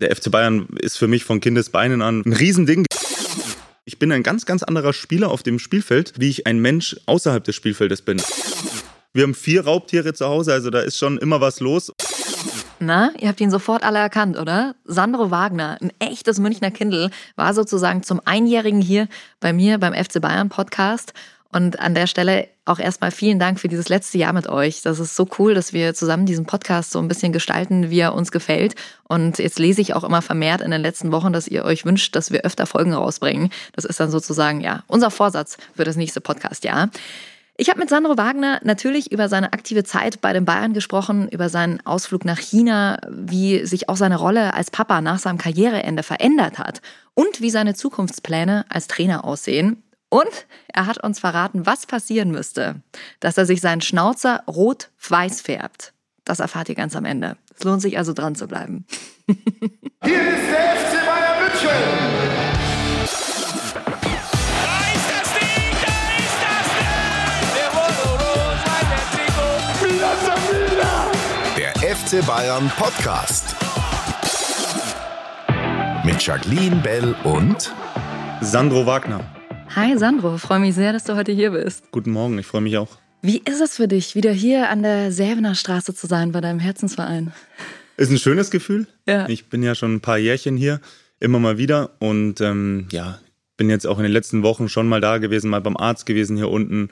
Der FC Bayern ist für mich von Kindesbeinen an ein Riesending. Ich bin ein ganz, ganz anderer Spieler auf dem Spielfeld, wie ich ein Mensch außerhalb des Spielfeldes bin. Wir haben vier Raubtiere zu Hause, also da ist schon immer was los. Na, ihr habt ihn sofort alle erkannt, oder? Sandro Wagner, ein echtes Münchner Kindl, war sozusagen zum Einjährigen hier bei mir beim FC Bayern Podcast. Und an der Stelle auch erstmal vielen Dank für dieses letzte Jahr mit euch. Das ist so cool, dass wir zusammen diesen Podcast so ein bisschen gestalten, wie er uns gefällt. Und jetzt lese ich auch immer vermehrt in den letzten Wochen, dass ihr euch wünscht, dass wir öfter Folgen rausbringen. Das ist dann sozusagen, ja, unser Vorsatz für das nächste Podcast-Jahr. Ich habe mit Sandro Wagner natürlich über seine aktive Zeit bei den Bayern gesprochen, über seinen Ausflug nach China, wie sich auch seine Rolle als Papa nach seinem Karriereende verändert hat und wie seine Zukunftspläne als Trainer aussehen. Und er hat uns verraten, was passieren müsste, dass er sich seinen Schnauzer rot-weiß färbt. Das erfahrt ihr ganz am Ende. Es lohnt sich also dran zu bleiben. Hier ist der FC Bayern München. Da ist das Ding, da ist das Ding! Der FC Bayern Podcast. Mit Jacqueline Bell und Sandro Wagner. Hi Sandro, freue mich sehr, dass du heute hier bist. Guten Morgen, ich freue mich auch. Wie ist es für dich, wieder hier an der Sävener Straße zu sein bei deinem Herzensverein? Ist ein schönes Gefühl. Ja. Ich bin ja schon ein paar Jährchen hier, immer mal wieder. Und ähm, ja, bin jetzt auch in den letzten Wochen schon mal da gewesen, mal beim Arzt gewesen hier unten.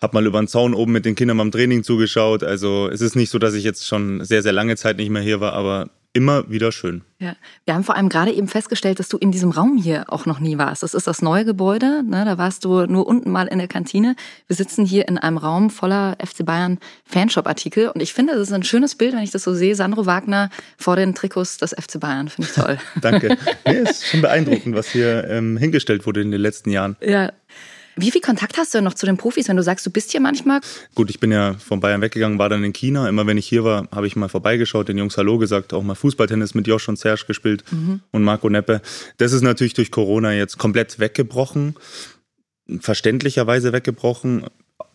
Hab mal über den Zaun oben mit den Kindern beim Training zugeschaut. Also es ist nicht so, dass ich jetzt schon sehr, sehr lange Zeit nicht mehr hier war, aber immer wieder schön. Ja, wir haben vor allem gerade eben festgestellt, dass du in diesem Raum hier auch noch nie warst. Das ist das neue Gebäude, ne? da warst du nur unten mal in der Kantine. Wir sitzen hier in einem Raum voller FC Bayern Fanshop-Artikel und ich finde, das ist ein schönes Bild, wenn ich das so sehe. Sandro Wagner vor den Trikots des FC Bayern, finde ich toll. Danke. nee, ist schon beeindruckend, was hier ähm, hingestellt wurde in den letzten Jahren. ja. Wie viel Kontakt hast du denn noch zu den Profis, wenn du sagst, du bist hier manchmal? Gut, ich bin ja von Bayern weggegangen, war dann in China. Immer wenn ich hier war, habe ich mal vorbeigeschaut, den Jungs Hallo gesagt, auch mal Fußballtennis mit Josh und Serge gespielt und Marco Neppe. Das ist natürlich durch Corona jetzt komplett weggebrochen, verständlicherweise weggebrochen.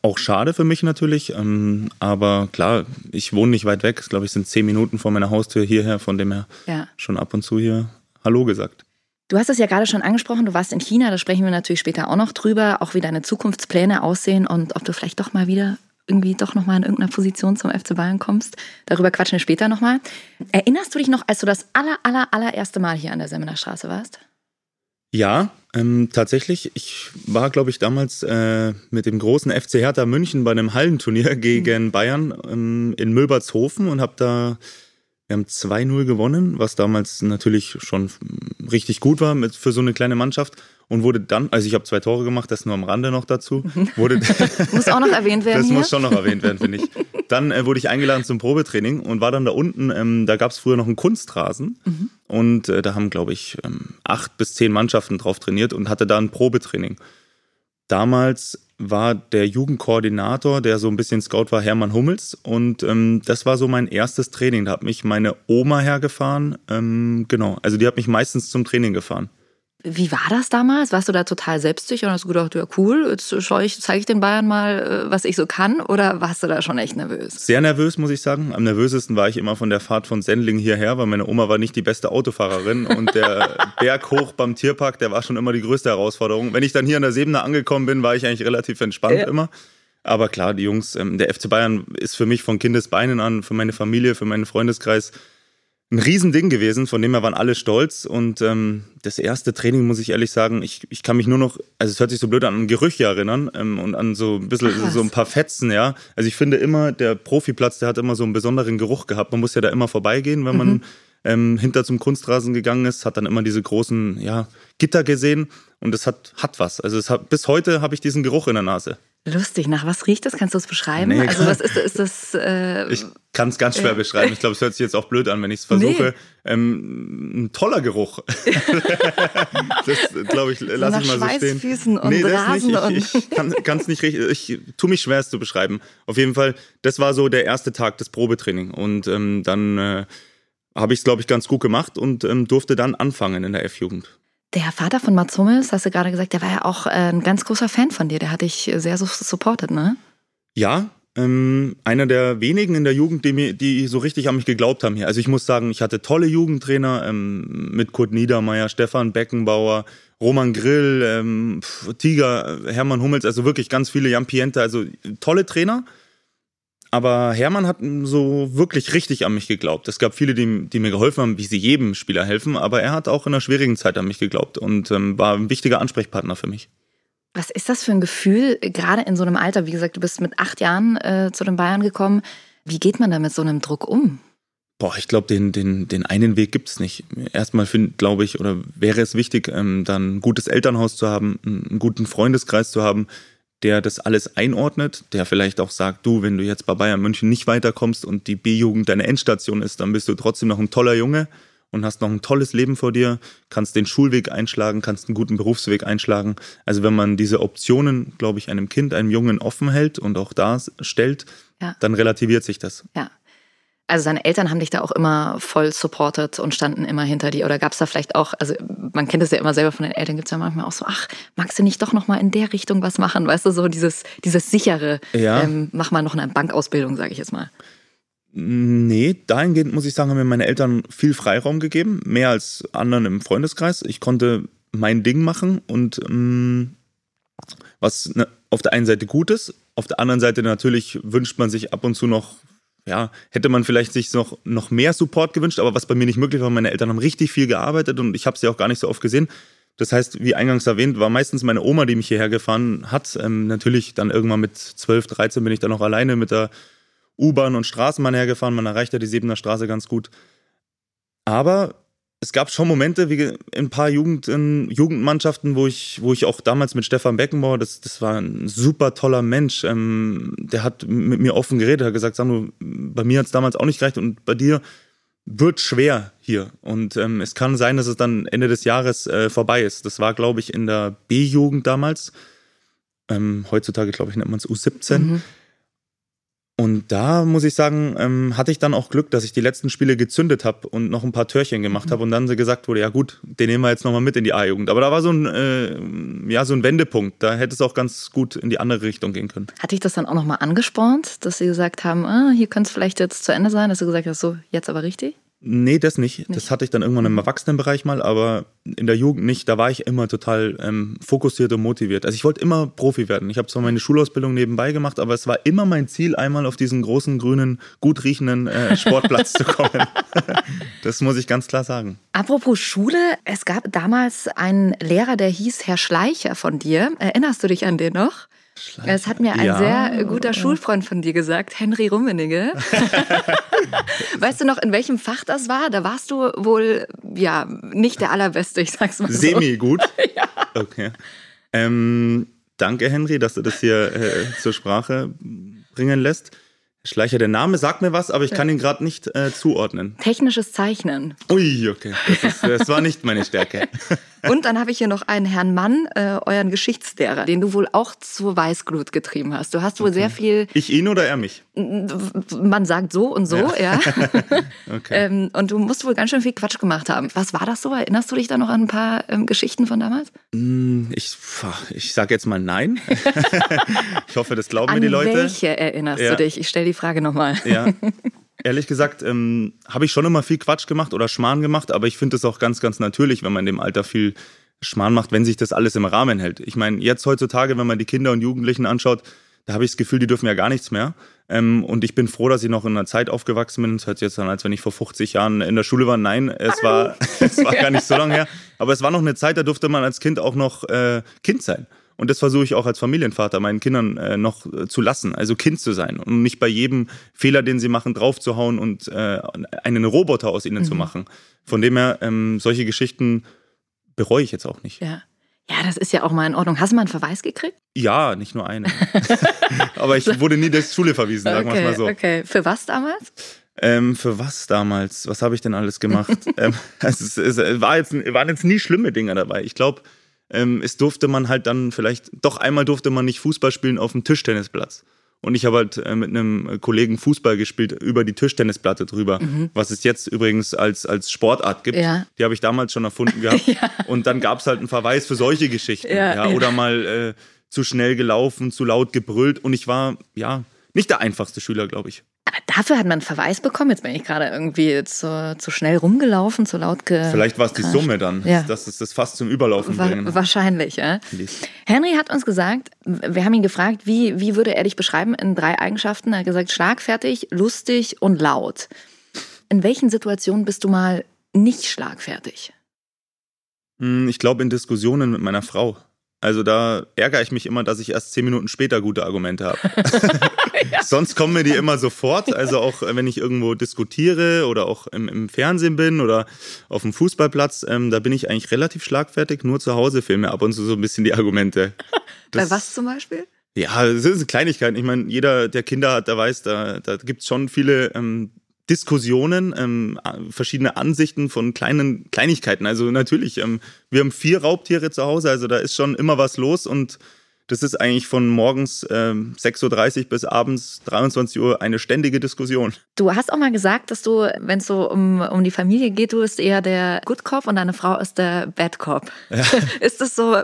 Auch schade für mich natürlich, ähm, aber klar, ich wohne nicht weit weg. Ich glaube, ich sind zehn Minuten vor meiner Haustür hierher, von dem her Ja. schon ab und zu hier Hallo gesagt. Du hast es ja gerade schon angesprochen, du warst in China, da sprechen wir natürlich später auch noch drüber, auch wie deine Zukunftspläne aussehen und ob du vielleicht doch mal wieder irgendwie doch nochmal in irgendeiner Position zum FC Bayern kommst. Darüber quatschen wir später nochmal. Erinnerst du dich noch, als du das aller, aller, allererste Mal hier an der Semmener Straße warst? Ja, ähm, tatsächlich. Ich war, glaube ich, damals äh, mit dem großen FC Hertha München bei einem Hallenturnier gegen Bayern ähm, in Milbertshofen und habe da, wir haben 2-0 gewonnen, was damals natürlich schon richtig gut war mit, für so eine kleine Mannschaft. Und wurde dann, also ich habe zwei Tore gemacht, das nur am Rande noch dazu. Wurde, Muss auch noch erwähnt werden das hier. muss schon noch erwähnt werden, finde ich. Dann äh, wurde ich eingeladen zum Probetraining und war dann da unten. Ähm, da gab es früher noch einen Kunstrasen. Und äh, da haben, glaube ich, ähm, acht bis zehn Mannschaften drauf trainiert und hatte da ein Probetraining. Damals war der Jugendkoordinator, der so ein bisschen Scout war, Hermann Hummels. Und ähm, das war so mein erstes Training. Da hat mich meine Oma hergefahren. Ähm, genau, also die hat mich meistens zum Training gefahren. Wie war das damals? Warst du da total selbstsicher und hast du gedacht, ja cool, jetzt ich, zeige ich den Bayern mal, äh, was ich so kann? Oder warst du da schon echt nervös? Sehr nervös, muss ich sagen. Am nervösesten war ich immer von der Fahrt von Sendling hierher, weil meine Oma war nicht die beste Autofahrerin und der Berg hoch beim Tierpark, der war schon immer die größte Herausforderung. Wenn ich dann hier an der Sebener angekommen bin, war ich eigentlich relativ entspannt Ja. immer. Aber klar, die Jungs, ähm, der FC Bayern ist für mich von Kindesbeinen an, für meine Familie, für meinen Freundeskreis ein Riesending gewesen, von dem her waren alle stolz. Und ähm, das erste Training, muss ich ehrlich sagen, ich, ich kann mich nur noch, also es hört sich so blöd an, an Gerüche erinnern ähm, und an so ein bisschen, Ach, so ein paar Fetzen, ja. Also ich finde immer, der Profiplatz, der hat immer so einen besonderen Geruch gehabt. Man muss ja da immer vorbeigehen, wenn man ähm, hinter zum Kunstrasen gegangen ist, hat dann immer diese großen, ja, Gitter gesehen und es hat, hat was. Also es hat, bis heute habe ich diesen Geruch in der Nase. Lustig, nach was riecht das? Kannst du es beschreiben? Nee, also was ist, ist das? Äh, Ich kann es ganz schwer Ja. beschreiben. Ich glaube, es hört sich jetzt auch blöd an, wenn ich es versuche. Ähm, ein toller Geruch. das, glaube ich, lasse ich mal so stehen. Schweißfüßen und das Rasen nicht. Ich, ich kann es nicht richtig. Ich tue mich schwer, es zu beschreiben. Auf jeden Fall, das war so der erste Tag des Probetraining. Und ähm, dann äh, habe ich es, glaube ich, ganz gut gemacht und ähm, durfte dann anfangen in der F-Jugend. Der Vater von Mats Hummels, hast du gerade gesagt, der war ja auch äh, ein ganz großer Fan von dir. Der hat dich sehr supportet, ne? Ja, ähm, einer der wenigen in der Jugend, die, mir, die so richtig an mich geglaubt haben hier. Also ich muss sagen, ich hatte tolle Jugendtrainer ähm, mit Kurt Niedermeyer, Stefan Beckenbauer, Roman Grill, ähm, Tiger, Hermann Hummels, also wirklich ganz viele, Jan Pienta, also tolle Trainer. Aber Hermann hat so wirklich richtig an mich geglaubt. Es gab viele, die, die mir geholfen haben, wie sie jedem Spieler helfen, aber er hat auch in einer schwierigen Zeit an mich geglaubt und ähm, war ein wichtiger Ansprechpartner für mich. Was ist das für ein Gefühl, gerade in so einem Alter? Wie gesagt, du bist mit acht Jahren äh, zu den Bayern gekommen. Wie geht man da mit so einem Druck um? Boah, ich glaube, den, den, den einen Weg gibt's nicht. Erstmal glaube ich, oder wäre es wichtig, ähm, dann ein gutes Elternhaus zu haben, einen guten Freundeskreis zu haben, der das alles einordnet, der vielleicht auch sagt, du, wenn du jetzt bei Bayern München nicht weiterkommst und die B-Jugend deine Endstation ist, dann bist du trotzdem noch ein toller Junge und hast noch ein tolles Leben vor dir, kannst den Schulweg einschlagen, kannst einen guten Berufsweg einschlagen. Also wenn man diese Optionen, glaube ich, einem Kind, einem Jungen offen hält und auch da stellt, Ja. dann relativiert sich das. Ja. Also seine Eltern haben dich da auch immer voll supportet und standen immer hinter dir. Oder gab es da vielleicht auch, also man kennt es ja immer selber von den Eltern, gibt es ja manchmal auch so, ach, magst du nicht doch nochmal in der Richtung was machen? Weißt du, so dieses, dieses sichere, Ja. ähm, mach mal noch eine Bankausbildung, sage ich jetzt mal. Nee, dahingehend muss ich sagen, haben mir meine Eltern viel Freiraum gegeben, mehr als anderen im Freundeskreis. Ich konnte mein Ding machen und ähm, was ne, auf der einen Seite gut ist, auf der anderen Seite natürlich wünscht man sich ab und zu noch, ja, hätte man vielleicht sich noch, noch mehr Support gewünscht, aber was bei mir nicht möglich war, meine Eltern haben richtig viel gearbeitet und ich habe sie auch gar nicht so oft gesehen. Das heißt, wie eingangs erwähnt, war meistens meine Oma, die mich hierher gefahren hat. Ähm, natürlich dann irgendwann mit 12, 13 bin ich dann noch alleine mit der U-Bahn und Straßenbahn hergefahren. Man erreicht ja die Siebener Straße ganz gut. Aber es gab schon Momente, wie in ein paar Jugend, Jugendmannschaften, wo ich, wo ich auch damals mit Stefan Beckenbauer, das, das war ein super toller Mensch, ähm, der hat mit mir offen geredet, hat gesagt, Sandro, bei mir hat es damals auch nicht gereicht und bei dir wird schwer hier. Und ähm, es kann sein, dass es dann Ende des Jahres äh, vorbei ist. Das war, glaube ich, in der B-Jugend damals. Ähm, heutzutage, glaube ich, nennt man es U17. Mhm. Und da muss ich sagen, ähm, hatte ich dann auch Glück, dass ich die letzten Spiele gezündet habe und noch ein paar Törchen gemacht habe und dann gesagt wurde, ja gut, den nehmen wir jetzt nochmal mit in die A-Jugend. Aber da war so ein, äh, ja, so ein Wendepunkt. Da hätte es auch ganz gut in die andere Richtung gehen können. Hat dich das dann auch nochmal angespornt, dass sie gesagt haben, ah, hier könnte es vielleicht jetzt zu Ende sein, dass du gesagt hast, so, jetzt aber richtig? Nee, das nicht. Nicht? Das hatte ich dann irgendwann im Erwachsenenbereich mal, aber in der Jugend nicht. Da war ich immer total ähm, fokussiert und motiviert. Also ich wollte immer Profi werden. Ich habe zwar meine Schulausbildung nebenbei gemacht, aber es war immer mein Ziel, einmal auf diesen großen, grünen, gut riechenden äh, Sportplatz zu kommen. das muss ich ganz klar sagen. Apropos Schule, es gab damals einen Lehrer, der hieß Herr Schleicher von dir. Erinnerst du dich an den noch? Es hat mir ein Ja. sehr guter Schulfreund von dir gesagt, Henry Rummenigge. weißt du noch, in welchem Fach das war? Da warst du wohl, ja, nicht der Allerbeste, ich sag's mal so. Semi gut. ja. Okay. Ähm, danke, Henry, dass du das hier äh, zur Sprache bringen lässt. Schleicher, der Name sagt mir was, aber ich kann ihn gerade nicht äh, zuordnen. Technisches Zeichnen. Ui, okay. Das, ist, das war nicht meine Stärke. Und dann habe ich hier noch einen Herrn Mann, äh, euren Geschichtslehrer, den du wohl auch zur Weißglut getrieben hast. Du hast wohl sehr viel, Ich ihn oder er mich? Man sagt so und so, ja. Okay. ähm, und du musst wohl ganz schön viel Quatsch gemacht haben. Was war das so? Erinnerst du dich da noch an ein paar ähm, Geschichten von damals? Hm, Ich, ich sage jetzt mal nein. ich hoffe, das glauben An mir die Leute. welche erinnerst Ja. du dich? Ich stelle die Frage nochmal. Ja. Ehrlich gesagt, ähm, habe ich schon immer viel Quatsch gemacht oder Schmarrn gemacht, aber ich finde es auch ganz, ganz natürlich, wenn man in dem Alter viel Schmarrn macht, wenn sich das alles im Rahmen hält. Ich meine, jetzt heutzutage, wenn man die Kinder und Jugendlichen anschaut, da habe ich das Gefühl, die dürfen ja gar nichts mehr. Ähm, und ich bin froh, dass ich noch in einer Zeit aufgewachsen bin. Es hört sich jetzt an, als wenn ich vor 50 Jahren in der Schule war. Nein, es war, es war gar nicht so lange her. Aber es war noch eine Zeit, da durfte man als Kind auch noch äh, Kind sein. Und das versuche ich auch als Familienvater meinen Kindern äh, noch äh, zu lassen, also Kind zu sein und nicht bei jedem Fehler, den sie machen, draufzuhauen und äh, einen Roboter aus ihnen zu machen. Von dem her, ähm, solche Geschichten bereue ich jetzt auch nicht. Ja. Ja, das ist ja auch mal in Ordnung. Hast du mal einen Verweis gekriegt? Ja, nicht nur eine. Aber ich wurde nie durch Schule verwiesen, sagen wir es mal so. okay. Für was damals? Ähm, für was damals? Was habe ich denn alles gemacht? ähm, es, ist, es war jetzt, waren jetzt nie schlimme Dinge dabei. Ich glaube, ähm, es durfte man halt dann vielleicht, doch einmal durfte man nicht Fußball spielen auf dem Tischtennisplatz. Und ich habe halt äh, mit einem Kollegen Fußball gespielt über die Tischtennisplatte drüber, was es jetzt übrigens als, als Sportart gibt. Mhm. Ja. Die habe ich damals schon erfunden gehabt. Und dann gab es halt einen Verweis für solche Geschichten. Ja, Ja, ja. Oder mal äh, zu schnell gelaufen, zu laut gebrüllt. Und ich war, ja, nicht der einfachste Schüler, glaube ich. Aber dafür hat man einen Verweis bekommen. Jetzt bin ich gerade irgendwie zu, zu schnell rumgelaufen, zu laut ge Vielleicht war es die. Summe dann, Ja. dass es das fast zum Überlaufen Wa bringen. wahrscheinlich, ja. Henry hat uns gesagt, wir haben ihn gefragt, wie, wie würde er dich beschreiben in drei Eigenschaften? Er hat gesagt, schlagfertig, lustig und laut. In welchen Situationen bist du mal nicht schlagfertig? Hm, Ich glaube in Diskussionen mit meiner Frau. Also da ärgere ich mich immer, dass ich erst zehn Minuten später gute Argumente habe. Sonst kommen mir die immer sofort. Also auch äh, wenn ich irgendwo diskutiere oder auch im, im Fernsehen bin oder auf dem Fußballplatz, ähm, da bin ich eigentlich relativ schlagfertig. Nur zu Hause fehlen mir ab und zu so ein bisschen die Argumente. Bei Das- was zum Beispiel? Ja, das sind Kleinigkeiten. Ich meine, jeder, der Kinder hat, der weiß, da, da gibt es schon viele ähm, Diskussionen, ähm, verschiedene Ansichten von kleinen Kleinigkeiten. Also natürlich, ähm, wir haben vier Raubtiere zu Hause, also da ist schon immer was los und das ist eigentlich von morgens ähm, 6.30 Uhr bis abends 23 Uhr eine ständige Diskussion. Du hast auch mal gesagt, dass du, wenn es so um, um die Familie geht, du bist eher der Good Cop und deine Frau ist der Bad Cop. ist das so,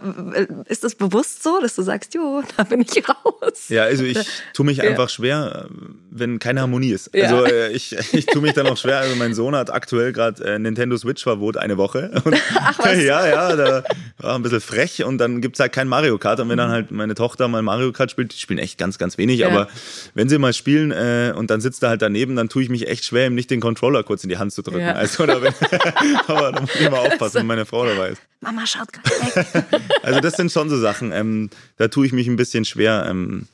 ist das bewusst so, dass du sagst, jo, da bin ich raus? Ja, also ich tue mich Ja. einfach schwer, wenn keine Harmonie ist. Ja. Also äh, ich, ich tue mich dann auch schwer. Also mein Sohn hat aktuell gerade äh, Nintendo Switch Verbot eine Woche. Und, Ach was. Ja, ja, da war ein bisschen frech und dann gibt's halt kein Mario Kart. Und wenn dann halt meine Tochter mal Mario Kart spielt, die spielen echt ganz, ganz wenig, Ja. aber wenn sie mal spielen äh, und dann sitzt er halt daneben, dann tue ich mich echt schwer, ihm nicht den Controller kurz in die Hand zu drücken. Ja. Also da bin, aber da muss ich mal aufpassen, wenn meine Frau dabei ist. Mama schaut gerade weg. Also das sind schon so Sachen, ähm, da tue ich mich ein bisschen schwer, ähm,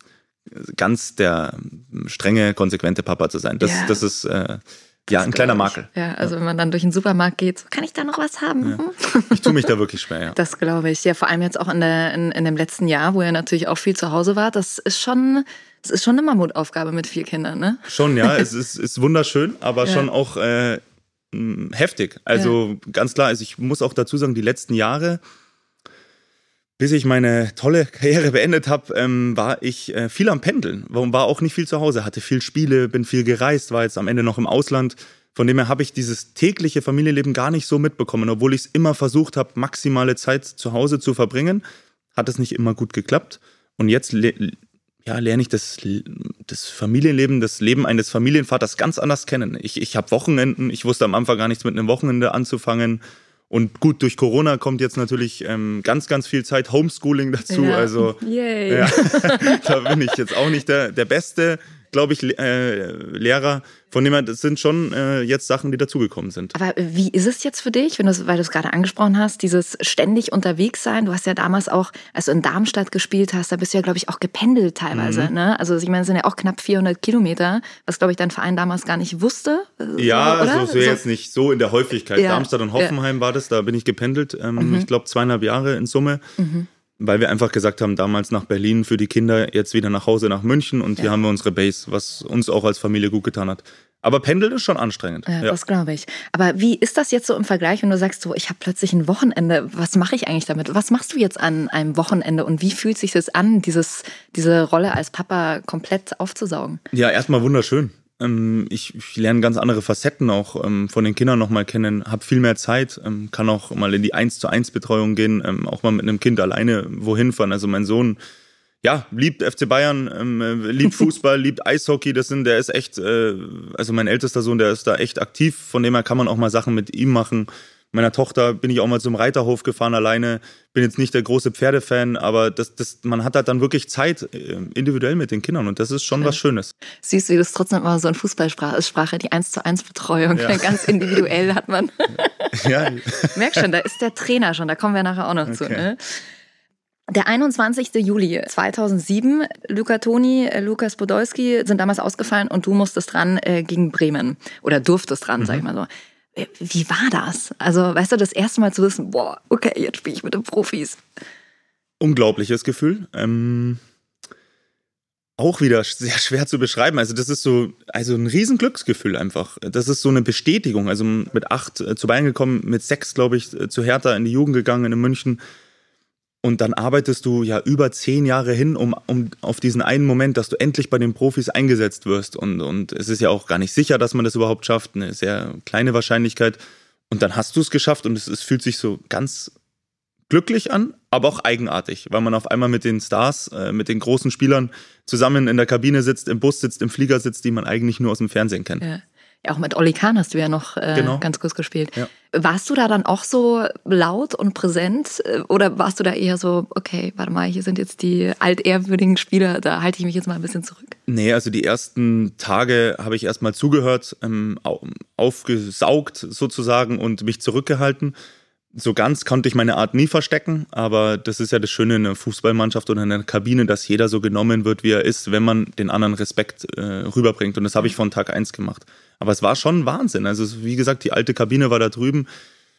ganz der ähm, strenge, konsequente Papa zu sein. Das, Ja. das ist äh, ja ein kleiner. Makel. Ja, also wenn man dann durch den Supermarkt geht, so, kann ich da noch was haben? Hm? Ich tue mich da wirklich schwer, ja. Das glaube ich. Ja, vor allem jetzt auch in, der, in, in dem letzten Jahr, wo ihr natürlich auch viel zu Hause wart. Das ist schon, das ist schon eine Mammutaufgabe mit vier Kindern, ne? Schon, ja, es ist, ist wunderschön, aber Ja. schon auch äh, heftig. Also ganz klar, also ich muss auch dazu sagen, die letzten Jahre, bis ich meine tolle Karriere beendet habe, ähm, war ich äh, viel am Pendeln. War auch nicht viel zu Hause, hatte viel Spiele, bin viel gereist, war jetzt am Ende noch im Ausland. Von dem her habe ich dieses tägliche Familienleben gar nicht so mitbekommen, obwohl ich es immer versucht habe, maximale Zeit zu Hause zu verbringen. Hat es nicht immer gut geklappt. Und jetzt le ja, lerne ich das, das Familienleben, das Leben eines Familienvaters ganz anders kennen. Ich, ich habe Wochenenden, ich wusste am Anfang gar nichts mit einem Wochenende anzufangen. Und gut, durch Corona kommt jetzt natürlich ähm, ganz, ganz viel Zeit Homeschooling dazu. Ja. Also Yay. ja, da bin ich jetzt auch nicht der, der beste, glaube ich, äh, Lehrer. Von dem her, das sind schon äh, jetzt Sachen, die dazugekommen sind. Aber wie ist es jetzt für dich, wenn weil du es gerade angesprochen hast, dieses ständig unterwegs sein? Du hast ja damals auch, als du in Darmstadt gespielt hast, da bist du ja, glaube ich, auch gependelt teilweise. Mhm. Ne? Also ich meine, es sind ja auch knapp 400 Kilometer, was, glaube ich, dein Verein damals gar nicht wusste. äh, Ja, oder? also so jetzt nicht so in der Häufigkeit. Ja, Darmstadt und ja. Mhm. Hoffenheim war das, da bin ich gependelt. Ähm, Ich glaube zweieinhalb Jahre in Summe. Weil wir einfach gesagt haben, damals nach Berlin für die Kinder, jetzt wieder nach Hause nach München und hier Ja. haben wir unsere Base, was uns auch als Familie gut getan hat. Aber Pendeln ist schon anstrengend. Ja, Ja. das glaube ich. Aber wie ist das jetzt so im Vergleich, wenn du sagst, so, ich habe plötzlich ein Wochenende, was mache ich eigentlich damit? Was machst du jetzt an einem Wochenende und wie fühlt sich das an, dieses, diese Rolle als Papa komplett aufzusaugen? Ja, erstmal wunderschön. Ähm, Ich, ich lerne ganz andere Facetten auch ähm, von den Kindern nochmal kennen, habe viel mehr Zeit, ähm, kann auch mal in die 1 zu 1 Betreuung gehen, ähm, auch mal mit einem Kind alleine wohin fahren. Also mein Sohn, ja, liebt FC Bayern, ähm, äh, liebt Fußball, liebt Eishockey. Das sind, der ist echt, äh, also mein ältester Sohn, der ist da echt aktiv. Von dem her kann man auch mal Sachen mit ihm machen. Meiner Tochter bin ich auch mal zum Reiterhof gefahren alleine. Bin jetzt nicht der große Pferdefan, aber das, das, man hat halt dann wirklich Zeit äh, individuell mit den Kindern und das ist schon was Schönes. Siehst du, wie das trotzdem immer so in Fußballsprache Sprache, die 1 zu 1 Betreuung. Ja. Ganz individuell hat man. Ja, Merk schon, da ist der Trainer schon, da kommen wir nachher auch noch zu. Okay. Ne? Der 21. Juli 2007, Luca Toni, äh, Lukas Podolski sind damals ausgefallen und du musstest dran äh, gegen Bremen. Oder durftest dran, sag ich mal so. Äh, Wie war das? Also, weißt du, das erste Mal zu wissen, boah, okay, jetzt spiele ich mit den Profis. unglaubliches Gefühl. Ähm, auch wieder sehr schwer zu beschreiben. Also das ist so, also ein riesen Glücksgefühl einfach. Das ist so eine Bestätigung. Also mit acht äh, zu Bayern gekommen, mit sechs, glaube ich, äh, zu Hertha in die Jugend gegangen in München. Und dann arbeitest du ja über zehn Jahre hin, um, um auf diesen einen Moment, dass du endlich bei den Profis eingesetzt wirst. Und, und es ist ja auch gar nicht sicher, dass man das überhaupt schafft. Eine sehr kleine Wahrscheinlichkeit. Und dann hast du es geschafft und es, es fühlt sich so ganz glücklich an, aber auch eigenartig, weil man auf einmal mit den Stars, äh, mit den großen Spielern zusammen in der Kabine sitzt, im Bus sitzt, im Flieger sitzt, die man eigentlich nur aus dem Fernsehen kennt. Ja. Ja, auch mit Olli Kahn hast du ja noch äh, Genau. ganz kurz gespielt. Ja. Warst du da dann auch so laut und präsent äh, oder warst du da eher so, okay, warte mal, hier sind jetzt die altehrwürdigen Spieler, da halte ich mich jetzt mal ein bisschen zurück? Nee, also die ersten Tage habe ich erstmal zugehört, ähm, au- aufgesaugt sozusagen und mich zurückgehalten. So ganz konnte ich meine Art nie verstecken, aber das ist ja das Schöne in einer Fußballmannschaft oder in einer Kabine, dass jeder so genommen wird, wie er ist, wenn man den anderen Respekt äh, rüberbringt. Und das habe ich von Tag eins gemacht. Aber es war schon Wahnsinn. Also wie gesagt, die alte Kabine war da drüben.